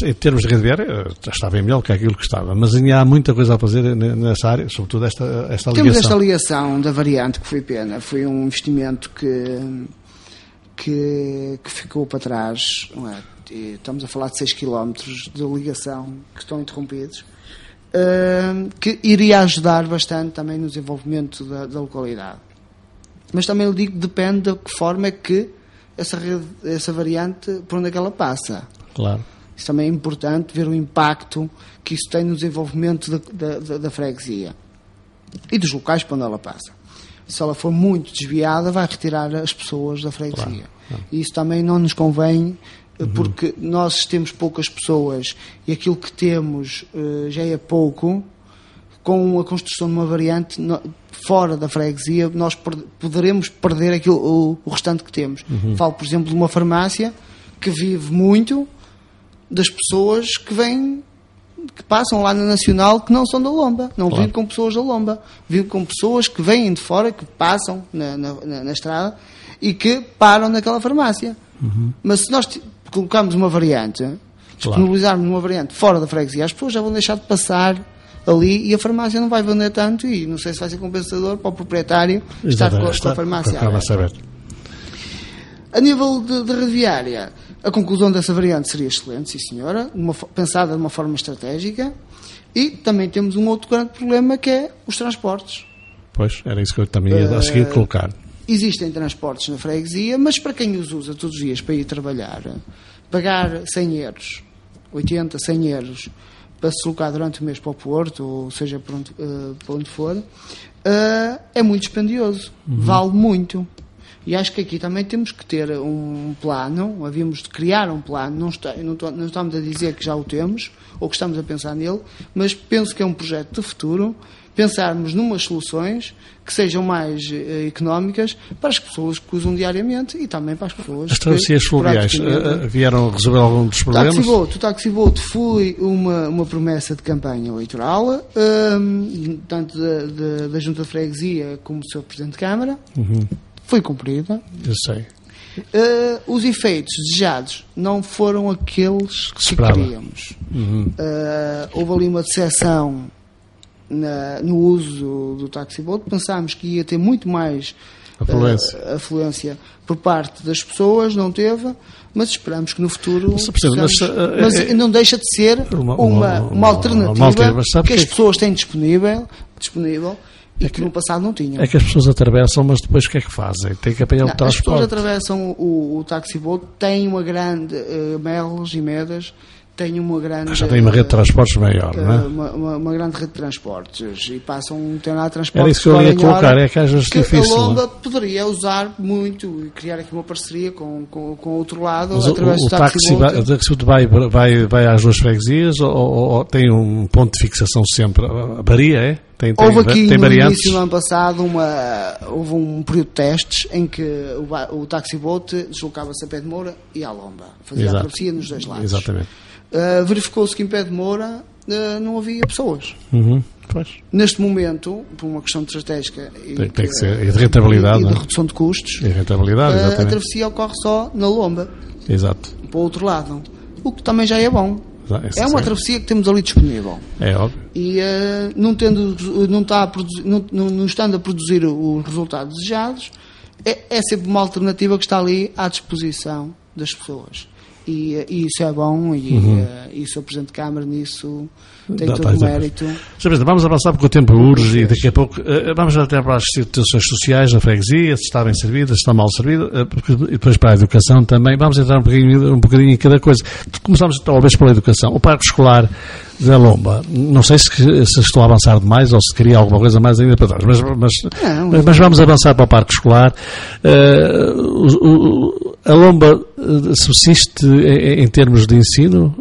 em termos de rede viária, eh, está bem melhor que aquilo que estava, mas ainda há muita coisa a fazer nessa área, sobretudo esta, esta ligação. Temos esta ligação da variante que foi pena, foi um investimento que, que, que ficou para trás, é? estamos a falar de 6 km de ligação que estão interrompidos, uh, que iria ajudar bastante também no desenvolvimento da, da localidade. Mas também lhe digo, depende de que forma é que essa, rede, essa variante, por onde é que ela passa. Claro. Isso também é importante ver o impacto que isso tem no desenvolvimento da, da, da freguesia e dos locais para onde ela passa. Se ela for muito desviada, vai retirar as pessoas da freguesia. Claro. E isso também não nos convém, eh, uhum. porque nós temos poucas pessoas e aquilo que temos uh, já é pouco. Com a construção de uma variante no, fora da freguesia, nós per poderemos perder aquilo, o, o restante que temos. Uhum. Falo, por exemplo, de uma farmácia que vive muito, das pessoas que vêm que passam lá na Nacional que não são da Lomba, não claro. vivem com pessoas da Lomba, vivem com pessoas que vêm de fora, que passam na, na, na estrada e que param naquela farmácia. Uhum. Mas se nós colocarmos uma variante, disponibilizarmos uma variante fora da freguesia, as pessoas já vão deixar de passar ali e a farmácia não vai vender tanto e não sei se vai ser compensador para o proprietário estar com, com, a farmácia aberta. A nível de, de rodoviária, a conclusão dessa variante seria excelente, sim senhora, uma, pensada de uma forma estratégica. E também temos um outro grande problema que é os transportes. Pois, era isso que eu também ia a seguir colocar. Existem transportes na freguesia, mas para quem os usa todos os dias para ir trabalhar, pagar 100 euros, 80, 100 euros, para se deslocar durante o mês para o Porto, ou seja, para onde, uh, para onde for, uh, é muito dispendioso. Uhum. Vale muito. E acho que aqui também temos que ter um plano, havíamos de criar um plano, não, está, não, não estamos a dizer que já o temos, ou que estamos a pensar nele, mas penso que é um projeto de futuro, pensarmos numas soluções que sejam mais eh, económicas para as pessoas que usam diariamente e também para as pessoas As travessias fluviais uh, vieram resolver algum dos problemas? O Taxi Boat foi uma, uma promessa de campanha eleitoral, um, ehm, tanto da, da, da Junta de Freguesia como do seu Presidente de Câmara. Uhum foi cumprida. Eu sei. Uh, os efeitos desejados não foram aqueles que, que queríamos. Uhum. Uh, houve ali uma decepção na, no uso do taxi-boat. Pensámos que ia ter muito mais afluência. Uh, afluência por parte das pessoas, não teve, mas esperamos que no futuro. Mas, mas, mas é, não deixa de ser uma, uma, uma, uma alternativa uma alternativa, que as pessoas têm disponível, disponível e é que, que, no passado não tinham. É que as pessoas atravessam, mas depois o que é que fazem? Tem que apanhar não, o transporte. As pessoas atravessam o, o taxi-boat, têm uma grande. Uh, e Medas têm uma grande. Já tem uma rede de transportes maior, não é? Uma, uma, uma, grande rede de transportes e passam um ter lá transportes. Era isso que eu ia colocar, é que às vezes que difícil. A Lomba poderia usar muito e criar aqui uma parceria com, com, com outro lado Mas através o, o do taxi. O taxi vai, vai, vai às duas freguesias ou, ou, ou, tem um ponto de fixação sempre? Varia, é? Tem, tem, houve aqui tem no variantes? início do ano passado uma, houve um período de testes em que o, o taxi boat deslocava-se a Pé de Moura e à Lomba. Fazia Exato. a travessia nos dois lados. Exatamente. Uh, Verificou-se que em Pé de Moura uh, não havia pessoas. Uhum. Neste momento, por uma questão de estratégica e, tem, tem que ser, e de rentabilidade, e, e de é? redução de custos, e rentabilidade, uh, a travessia ocorre só na Lomba. Exato. Para o outro lado. O que também já é bom é uma travessia que temos ali disponível. É óbvio. E uh, não, tendo, não, está a produzir, não, não, estando a produzir os resultados desejados, é, é, sempre uma alternativa que está ali à disposição das pessoas. E, e isso é bom e, Uhum. eh, e o Sr. Presidente de Câmara nisso tem Dá- todo o mérito. Vamos avançar porque o tempo urge e daqui a pouco eh, vamos até para as situações sociais na freguesia, se está bem servida, se está mal servida, eh, porque- e depois para a educação também. Vamos entrar um bocadinho, um bocadinho em cada coisa. Começamos talvez pela educação. O parque escolar da Lomba, não sei se, se estou a avançar demais ou se queria alguma coisa mais ainda para trás, mas, mas, Não. mas- mas vamos avançar para o parque escolar. Eh, o- o- a Lomba subsiste em, em termos de ensino,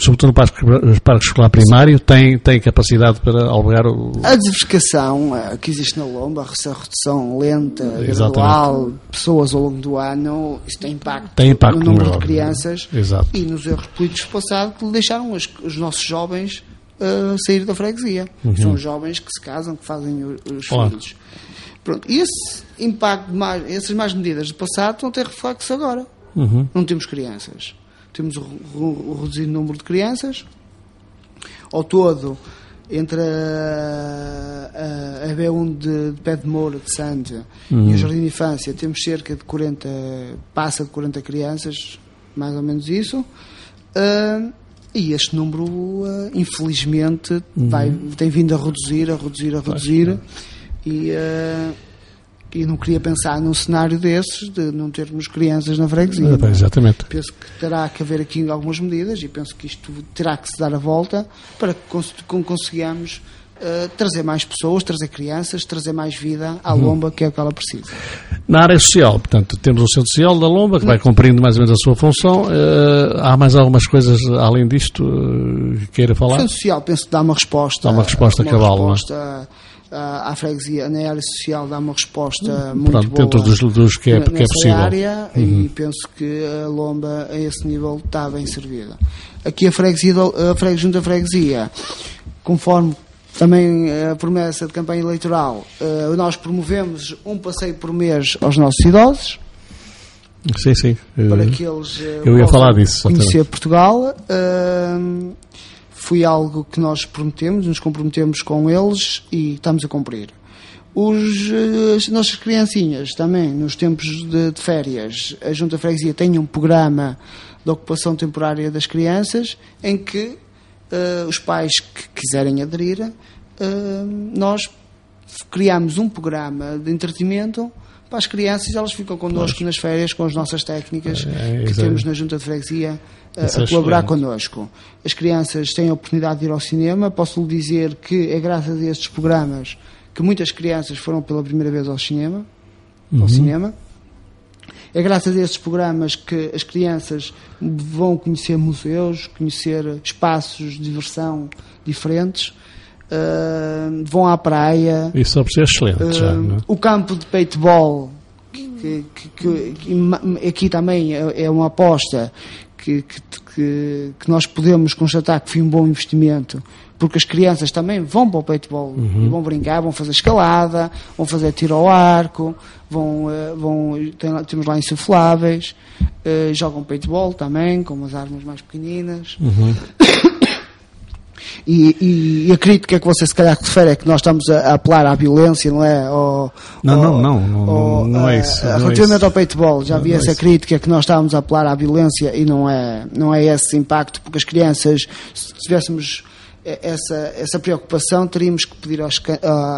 sobretudo no parque, parque escolar primário, tem, tem capacidade para albergar o. A diversificação eh, que existe na Lomba, essa redução lenta, Exatamente. gradual, pessoas ao longo do ano, isso tem impacto, Tem impacto no número no de crianças Exato. e nos erros políticos passados que deixaram os, os nossos jovens eh, sair da freguesia. São jovens que se casam, que fazem os Uhum. Claro. filhos. Pronto, esse impacto, mais, essas mais medidas do passado a ter reflexo agora. Uhum. Não temos crianças. Temos o, o- o reduzido número de crianças. Ao todo, entre a, a, a B1 de, de Pé de Moura, de Santa, e o Jardim de Infância, temos cerca de 40, passa de 40 crianças, mais ou menos isso. Ah, e este número, ah, infelizmente, vai, tem vindo a reduzir, a reduzir, a reduzir. E, ah, e não queria pensar num cenário desses, de não termos crianças na freguesia. É? Exatamente. Penso que terá que haver aqui algumas medidas e penso que isto terá que se dar a volta para que cons- consigamos eh, trazer mais pessoas, trazer crianças, trazer mais vida à lomba, que é o que ela precisa. Na área social, portanto, temos o Centro Social da Lomba, que vai cumprindo mais ou menos a sua função. Eh, há mais algumas coisas além disto eh, que queira O falar? Centro Social, penso que dá uma resposta. Dá uma resposta uma cabal, não é? À freguesia, na área social, dá uma resposta muito Pronto, boa. dentro dos, dos que, é, que é possível. Uhum. área e penso que a Lomba a esse nível está bem servida. Aqui a freguesia, a freguesia junto à freguesia, conforme também a promessa de campanha eleitoral, eh, nós promovemos um passeio por mês aos nossos idosos Sim, sim. Eh, para que eles eh, eu ia falar disso, conhecer Portugal. Foi algo que nós prometemos, nos comprometemos com eles e estamos a cumprir. Os, eh, as nossas criancinhas também, nos tempos de, de férias, a Junta Freguesia tem um programa de ocupação temporária das crianças em que eh, os pais que quiserem aderir, eh, nós criamos um programa de entretenimento para as crianças elas ficam connosco nas férias com as nossas técnicas É, que isso é- temos na Junta de Freguesia a, é colaborar connosco. As crianças têm a oportunidade de ir ao cinema. Posso lhe dizer que é graças a estes programas que muitas crianças foram pela primeira vez ao cinema. Uhum. Ao cinema. É graças a estes programas que as crianças vão conhecer museus, conhecer espaços de diversão diferentes, ah, vão à praia, Isso ser excelente já. Uh, não é? o campo de paintball, que, que- que- aqui também é, é uma aposta que, que, que- que nós podemos constatar que foi um bom investimento, porque as crianças também vão para o paintball e vão brincar, vão fazer escalada, vão fazer tiro ao arco, vão, eh, vão tem temos lá insufláveis, eh, jogam paintball também, com umas armas mais pequeninas. E, e- e a crítica que você se calhar refere é que nós estamos a, a apelar à violência, não é? Ou, Não, ou- não, não, não, ou, não é eh, isso, não é Relativamente isso. ao paintball, já Não, havia não é essa isso. crítica que nós estávamos a apelar à violência e não é, não é esse impacto, porque as crianças, se tivéssemos essa, essa preocupação, teríamos que pedir aos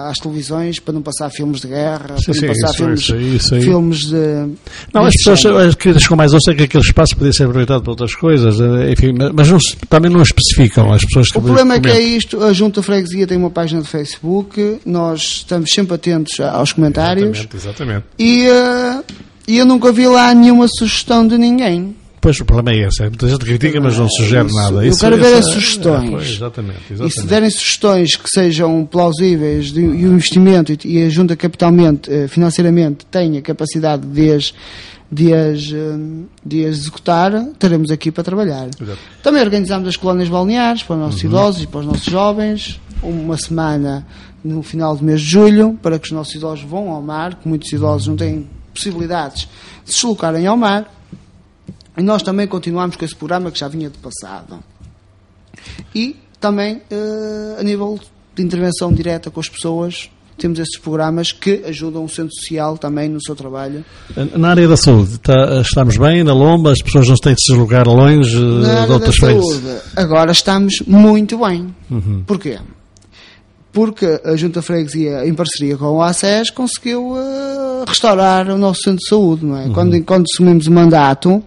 às televisões para não passar filmes de guerra, Sim, para sim, não passar isso, filmes, isso filmes de. Não, as pessoas crianças com mais ouçam que aquele espaço podia ser aproveitado para outras coisas, eh, enfim, mas- não também não especificam as pessoas que O problema é que é isto, a Junta Freguesia tem uma página de Facebook, nós estamos sempre atentos aos comentários Exatamente, exatamente. e, eh, e eu nunca vi lá nenhuma sugestão de ninguém. Pois o problema é esse, é, muita gente critica, mas não sugere Isso, nada. eu quero ver isso as sugestões. é, pois, exatamente, E se exatamente. derem sugestões que sejam plausíveis de, e o investimento e, a Junta capitalmente, eh, financeiramente, tenha capacidade de as, de, as, eh, de as executar, estaremos aqui para trabalhar. Exato. Também organizamos as colónias balneares para os nossos idosos e para os nossos jovens, uma semana no final do mês de julho, para que os nossos idosos vão ao mar, que muitos idosos não têm possibilidades de se deslocarem ao mar. E nós também continuamos com esse programa que já vinha de passado. E também, eh, a nível de intervenção direta com as pessoas, temos esses programas que ajudam o centro social também no seu trabalho. Na área da saúde, está, estamos bem na Lomba? As pessoas não têm de se deslocar longe eh, Na de área outras da frentes? saúde, agora estamos muito bem. Uhum. Porquê? Porque a Junta Freguesia, em parceria com o ACES, conseguiu eh, restaurar o nosso centro de saúde. Não é? Uhum. Quando, quando assumimos o mandato,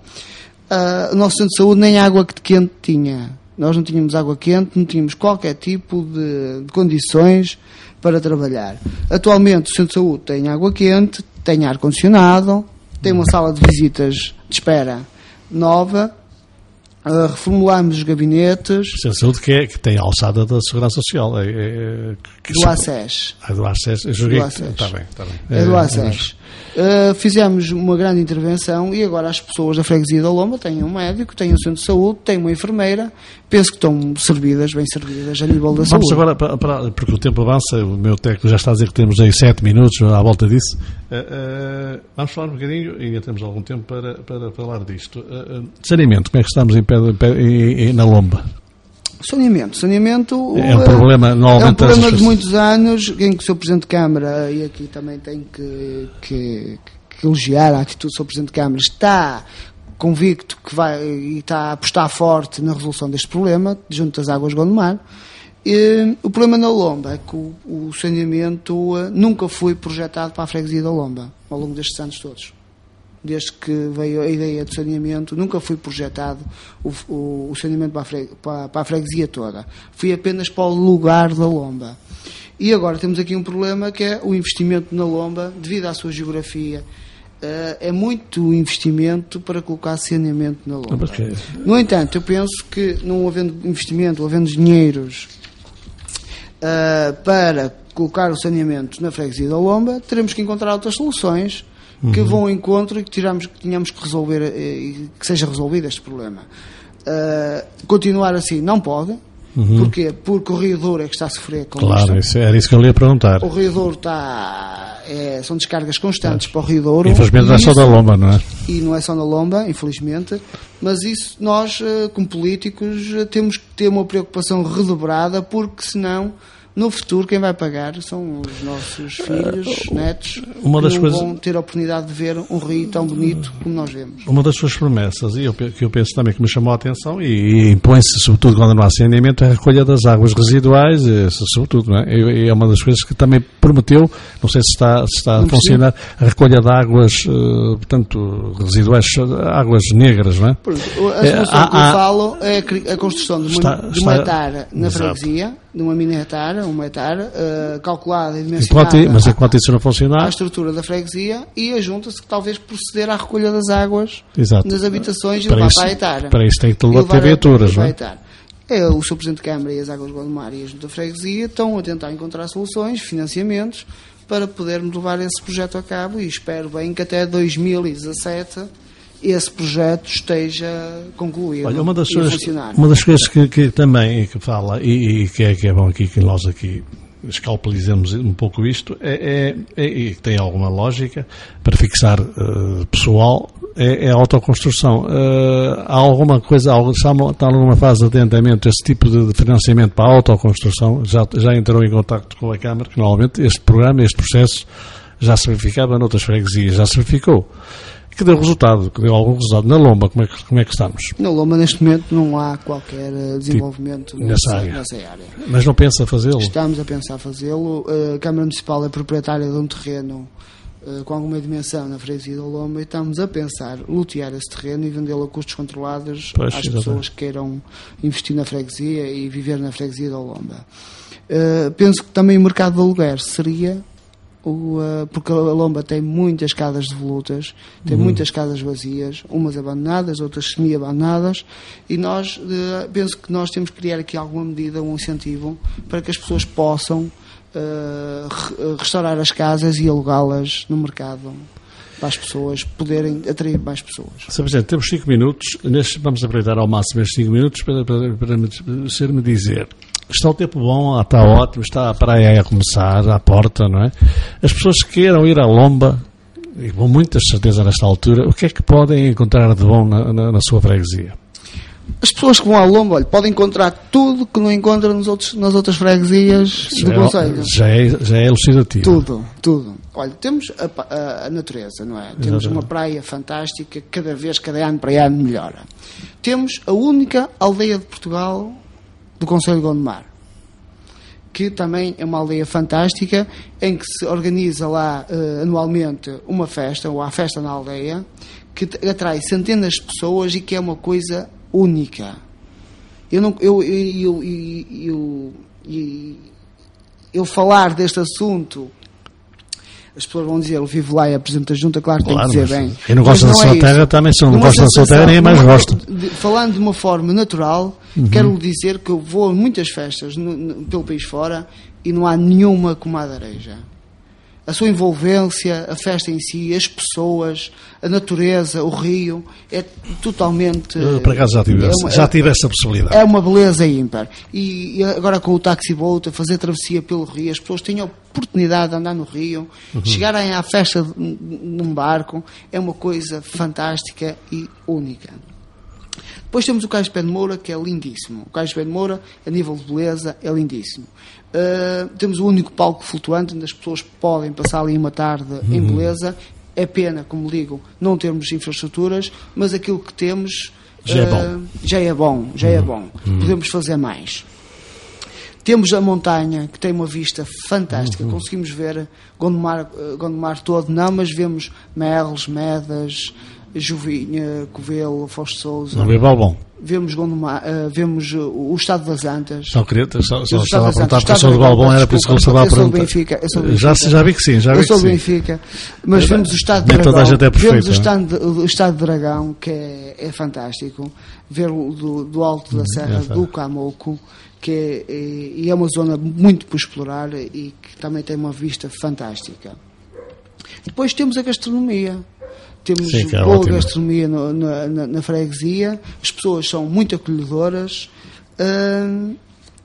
ah, o nosso centro de saúde nem água quente tinha. Nós não tínhamos água quente, não tínhamos qualquer tipo de, de condições para trabalhar. Atualmente o centro de saúde tem água quente, tem ar-condicionado, tem uma sala de visitas de espera nova, ah, reformulamos os gabinetes Centro de saúde que, é, que tem a alçada da Segurança Social. É, é, que do se- ACES. Ah, do ACES. Eu julguei Do que- ACES. Está bem, está bem. É do É, ACES. Uh, fizemos uma grande intervenção e agora as pessoas da freguesia da Lomba têm um médico, têm um centro de saúde, têm uma enfermeira. Penso que estão servidas, bem servidas a nível da Vamos saúde. agora, para, para- porque o tempo avança, o meu técnico já está a dizer que temos aí sete minutos à volta disso. Eh, eh, vamos falar um bocadinho, ainda temos algum tempo para, para falar disto. Eh, saneamento, como é que estamos em pé, em pé- em- em- na Lomba? Saneamento. Saneamento É um uh, problema, é um problema de muitos anos em que o Sr. Presidente de Câmara, e aqui também tenho que, que- que elogiar a atitude do Sr. Presidente de Câmara, está convicto que vai e está a apostar forte na resolução deste problema, junto às águas Gondomar. E, o problema na Lomba é que o, o saneamento eh, nunca foi projetado para a freguesia da Lomba, ao longo destes anos todos desde que veio a ideia de saneamento, nunca foi projetado o, o- o saneamento para a, fre- para- para a freguesia toda. Foi apenas para o lugar da Lomba. E agora temos aqui um problema que é o investimento na Lomba, devido à sua geografia. eh, é muito investimento para colocar saneamento na Lomba. Que- No entanto, eu penso que não havendo investimento, havendo dinheiros ah, para colocar o saneamento na freguesia da Lomba, teremos que encontrar outras soluções que vão ao encontro e que, tiramos, que tenhamos que resolver eh, e que seja resolvido este problema. Ah, continuar assim não pode. Porquê? Porque o Rio é que está a sofrer com. Claro, isso, era isso que eu lhe ia perguntar. O Rio Douro está. é, são descargas constantes para o Rio Douro. Infelizmente não é só da Lomba, não é? e não é só na Lomba, infelizmente, mas isso nós, eh, como políticos, temos que ter uma preocupação redobrada, porque senão, no futuro, quem vai pagar são os nossos filhos, netos, uma que das não coisas- vão ter a oportunidade de ver um rio tão bonito como nós vemos. Uma das suas promessas, e eu, que eu penso também que me chamou a atenção, e, e impõe-se, sobretudo quando não há saneamento, é a recolha das águas residuais, so- sobretudo, não é? E, e é uma das coisas que também prometeu, não sei se está, se está a Não funcionar, a recolha de águas, eh, portanto, residuais, águas negras, não é? Pronto, a É, solução há- que eu há- fala é a construção de uma, Está- de uma está- na Exato. freguesia, de uma mini etara, uma etara, eh, calculada e Enquanto, dimensionada mas enquanto isso não funcionar, estrutura da freguesia e ajunta-se que talvez proceder à recolha das águas Exato. nas habitações e Para levar isso- para a etar. para isso tem que E levar a- viaturas, não a é? É, o Sr. Presidente de Câmara e as Águas de Gondomar e a Junta da Freguesia estão a tentar encontrar soluções, financiamentos, para podermos levar esse projeto a cabo e espero bem que até 2017 esse projeto esteja concluído Olha, uma das, e coisas, uma das coisas que, que também que fala e, e que, é, que é bom aqui que nós aqui escalpelizemos um pouco isto é, é- é- e tem alguma lógica para fixar eh, pessoal é, é a autoconstrução. Eh, há alguma coisa, algo- está, uma- está alguma fase de adiantamento esse tipo de, de financiamento para a autoconstrução? Já, já entrou em contato com a Câmara, que normalmente este programa, este processo já se verificava noutras freguesias, já se verificou. Que deu resultado, que deu algum resultado. Na Lomba, como é que, como é que estamos? Na Loma, neste momento, não há qualquer eh, desenvolvimento Tipo, nessa área. nessa área. Mas não pensa fazê-lo? Estamos a pensar fazê-lo. A Câmara Municipal é proprietária de um terreno eh, com alguma dimensão na freguesia da Lomba e estamos a pensar lotear esse terreno e vendê-lo a custos controlados Pois, às exatamente. pessoas que queiram investir na freguesia e viver na freguesia da Lomba. Eh, penso que também o mercado de aluguer seria o, eh, porque a Lomba tem muitas casas devolutas, tem Uhum. muitas casas vazias, umas abandonadas, outras semi-abandonadas, e nós eh, penso que nós temos que criar aqui alguma medida, um incentivo, para que as pessoas possam re- restaurar as casas e alugá-las no mercado para as pessoas poderem atrair mais pessoas. Sr. Presidente, temos 5 minutos. Neste, vamos aproveitar ao máximo estes 5 minutos para, para, para me, ser-me dizer. Está o tempo bom, está ótimo, está a praia a começar, à porta, não é? As pessoas que queiram ir à Lomba, e com muita certeza nesta altura, o que é que podem encontrar de bom na, na, na sua freguesia? As pessoas que vão à Lomba, olha, podem encontrar tudo que não encontram nos outros, nas outras freguesias do Já Conselho. é, já, é, já é elucidativo. Tudo, tudo. Olha, temos a, a- a natureza, não é? Temos Exatamente. uma praia fantástica, cada vez, cada ano para ano melhora. Temos a única aldeia de Portugal do Conselho de Gondomar, que também é uma aldeia fantástica, em que se organiza lá eh, anualmente uma festa, ou a festa na aldeia, que atrai centenas de pessoas e que é uma coisa única. Eu não, eu, eu, eu, eu, eu, eu falar deste assunto, as pessoas vão dizer, eu vivo lá e apresento a junta, claro que Claro, tem que dizer bem. quem não gosta Mas da é sua terra também, se não Numa gosta da sua terra, ninguém mais gosta. De- falando de uma forma natural, Uhum. quero dizer que eu vou a muitas festas no- no- pelo país fora e não há nenhuma como a Areja. A sua envolvência, a festa em si, as pessoas, a natureza, o rio, é totalmente. Eu, por acaso já tive, é essa- uma- já tive essa possibilidade. é uma beleza ímpar. E, e agora com o taxi boat, a fazer travessia pelo rio, as pessoas têm a oportunidade de andar no rio, chegarem à festa num barco, é uma coisa fantástica e única. Depois temos o de Pé de Moura, que é lindíssimo. O de Pé de Moura, a nível de beleza, é lindíssimo. Uh, temos o único palco flutuante, onde as pessoas podem passar ali uma tarde em Uhum. beleza. É pena, como digo, não termos infraestruturas, mas aquilo que temos Já é uh, bom. já é bom, já é bom. Podemos fazer mais. Temos a montanha, que tem uma vista fantástica. Conseguimos ver Gondomar, eh, Gondomar todo, não, mas vemos Merles, Medas, Juvinha, Covelo, Fausto Souza. Não vê bom. Vemos, Gondomar, eh, vemos eh, o Estado das Antas. Só queria, só, só estava a perguntar porque eu sou do Balbon, era por isso que eu estava a sou do perguntar. Benfica, eu sou do Já, Benfica. já vi que sim, já vi Eu sou que do sim. Benfica, mas vemos o Estado de Nem toda a Dragão, gente é perfeita, vemos o não é? estado, o estado de Dragão, que é, é fantástico, ver do, do alto da Serra é do Camouco, que é, é, e é uma zona muito por explorar e que também tem uma vista fantástica. Depois temos a gastronomia. Temos Sim, é boa ótimo. gastronomia no- na, na- na freguesia, as pessoas são muito acolhedoras hum,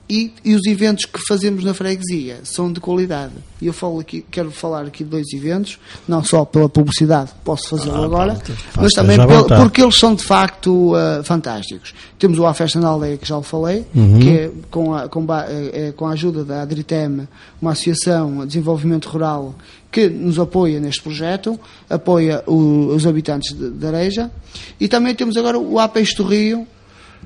e, e os eventos que fazemos na freguesia são de qualidade. E eu falo aqui, quero falar aqui de dois eventos, não só pela publicidade, posso fazê-lo Ah, agora, pronto, mas também já à pel- vontade. porque eles são de facto ah, fantásticos. Temos o A Festa na Aldeia, que já o falei, Uhum. que é com a, com, é- é com a ajuda da Adritem, uma associação de desenvolvimento rural que nos apoia neste projeto, apoia o- os habitantes de, de Areja, e também temos agora o A Peixe do Rio,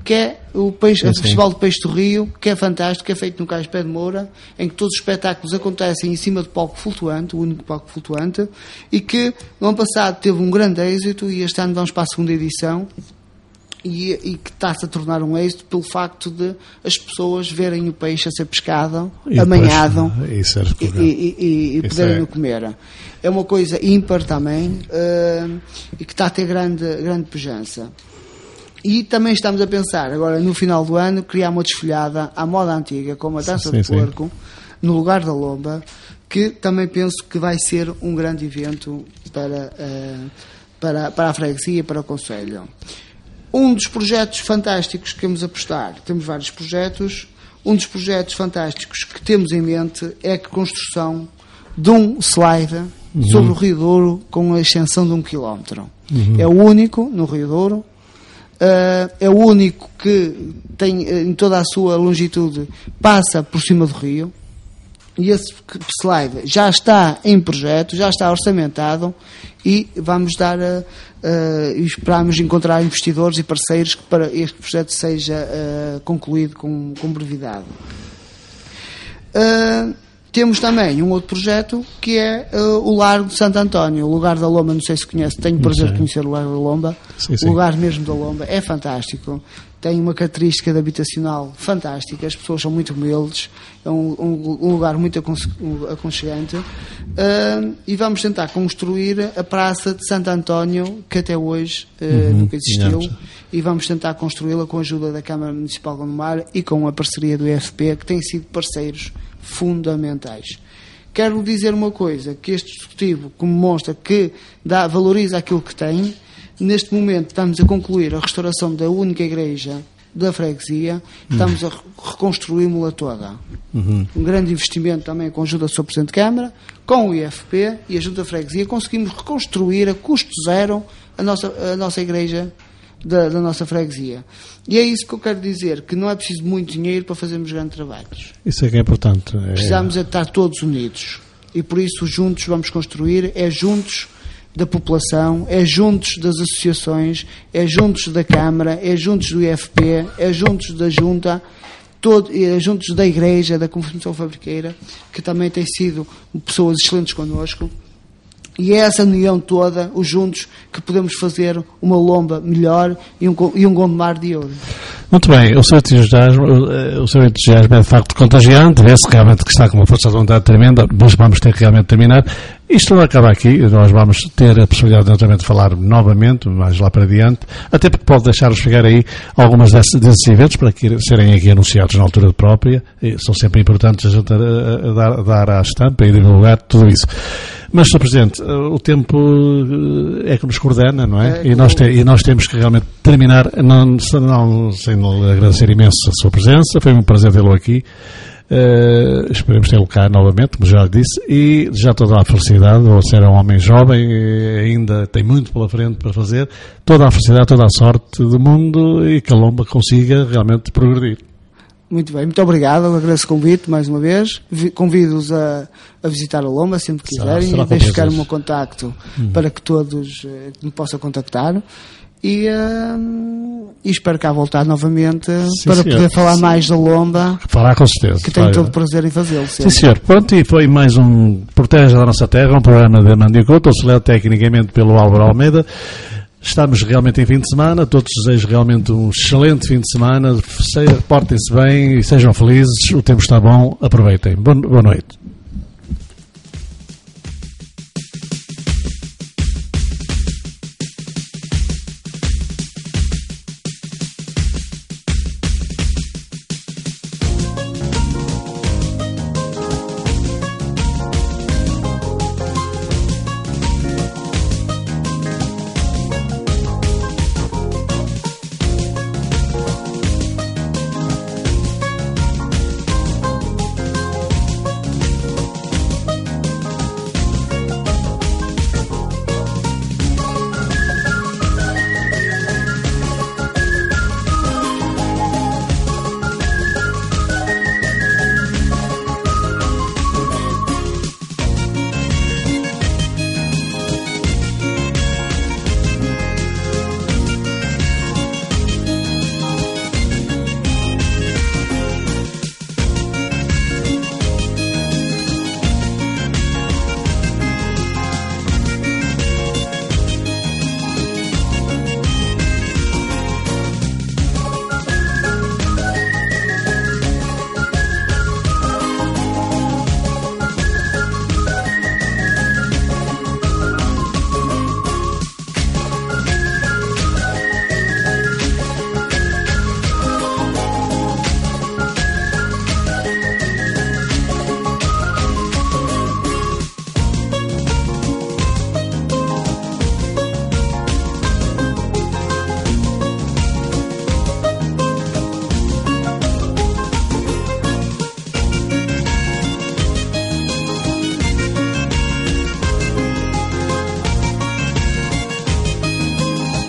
que é o, peixe, o sim. Festival de Peixe do Rio, que é fantástico, que é feito no Cais Pé de Moura, em que todos os espetáculos acontecem em cima de palco flutuante, o único palco flutuante, e que no ano passado teve um grande êxito e este ano vamos para a segunda edição e, e que está-se a tornar um êxito pelo facto de as pessoas verem o peixe a ser pescado, E amanhado era e, e, e, poderem é. o comer. É uma coisa ímpar também eh, e que está a ter grande, grande pujança. E também estamos a pensar, agora no final do ano, criar uma desfolhada à moda antiga, com uma taça Sim, de sim. porco, no lugar da lomba, que também penso que vai ser um grande evento para, eh, para, para a freguesia e para o Conselho. Um dos projetos fantásticos que queremos apostar, temos vários projetos, um dos projetos fantásticos que temos em mente é a construção de um slide sobre o Rio Douro com a extensão de um quilómetro. É o único no Rio Douro, é o único que tem eh, em toda a sua longitude passa por cima do rio e esse slide já está em projeto, já está orçamentado e vamos dar a, a- e esperamos encontrar investidores e parceiros para este projeto seja eh, concluído com, com brevidade. Uh, temos também um outro projeto que é uh, o Largo de Santo António, o lugar da Lomba, não sei se conhece, tenho o prazer de conhecer o Largo da Lomba. Sim, sim. O lugar mesmo da Lomba é fantástico, tem uma característica de habitacional fantástica, as pessoas são muito humildes, é um, um- um lugar muito aconchegante. Uh, e vamos tentar construir a Praça de Santo António, que até hoje uh, nunca existiu Uhum. e vamos tentar construí-la com a ajuda da Câmara Municipal de Gondomar e com a parceria do IFP, que têm sido parceiros fundamentais. Quero dizer uma coisa, que este executivo, como mostra que dá, valoriza aquilo que tem, neste momento estamos a concluir a restauração da única igreja da freguesia, estamos a re- reconstruí-la toda. Um grande investimento também com a ajuda do Sr. Presidente de Câmara, com o IFP e a ajuda da freguesia, conseguimos reconstruir a custo zero a nossa, a nossa igreja da, da, nossa freguesia. E é isso que eu quero dizer, que não é preciso muito dinheiro para fazermos grandes trabalhos. Isso é que é importante. É... Precisamos é estar todos unidos. E por isso juntos vamos construir, é juntos da população, é juntos das associações, é juntos da Câmara, é juntos do IFP, é juntos da Junta, todo, é juntos da Igreja, da Confederação Fabriqueira, que também tem sido pessoas excelentes connosco. E é essa união toda, os juntos, que podemos fazer uma lomba melhor e um, e um Gondomar de ouro. Muito bem, o seu entusiasmo, o seu entusiasmo é de facto contagiante, vê-se realmente que está com uma força de vontade tremenda, mas vamos ter que realmente terminar. Isto não acaba aqui, nós vamos ter a possibilidade naturalmente de falar novamente, mais lá para diante, até porque pode deixar-nos chegar aí algumas desses, desses, eventos para que serem aqui anunciados na altura própria, e são sempre importantes a gente a, a dar, dar à estampa e divulgar tudo isso. Mas, Sr. Presidente, o tempo eh, é que nos coordena, não é? é e, nós te, e nós temos que realmente terminar, não, não, sem agradecer imenso a sua presença, foi um prazer tê-lo aqui. Uh, esperemos tê-lo cá novamente, como já disse, e já toda a felicidade. Você era um homem jovem, ainda tem muito pela frente para fazer. Toda a felicidade, toda a sorte do mundo e que a Lomba consiga realmente progredir. Muito bem, muito obrigado, agradeço o convite mais uma vez. Convido-os a, a, visitar a Lomba sempre que quiserem será, será e deixo ficar o meu contacto hum. para que todos eh, me possam contactar. E, uh, e, espero cá voltar novamente Sim, para senhor. poder falar Sim. mais da Lomba. Falar com certeza. Que tenho todo o prazer em fazê-lo. Sim, senhor. Pronto, e foi mais um Protege da Nossa Terra, um programa de Mandicoto, auxiliado tecnicamente pelo Álvaro Almeida. Estamos realmente em fim de semana, todos desejo realmente um excelente fim de semana, portem-se bem e sejam felizes, o tempo está bom, aproveitem. Boa noite.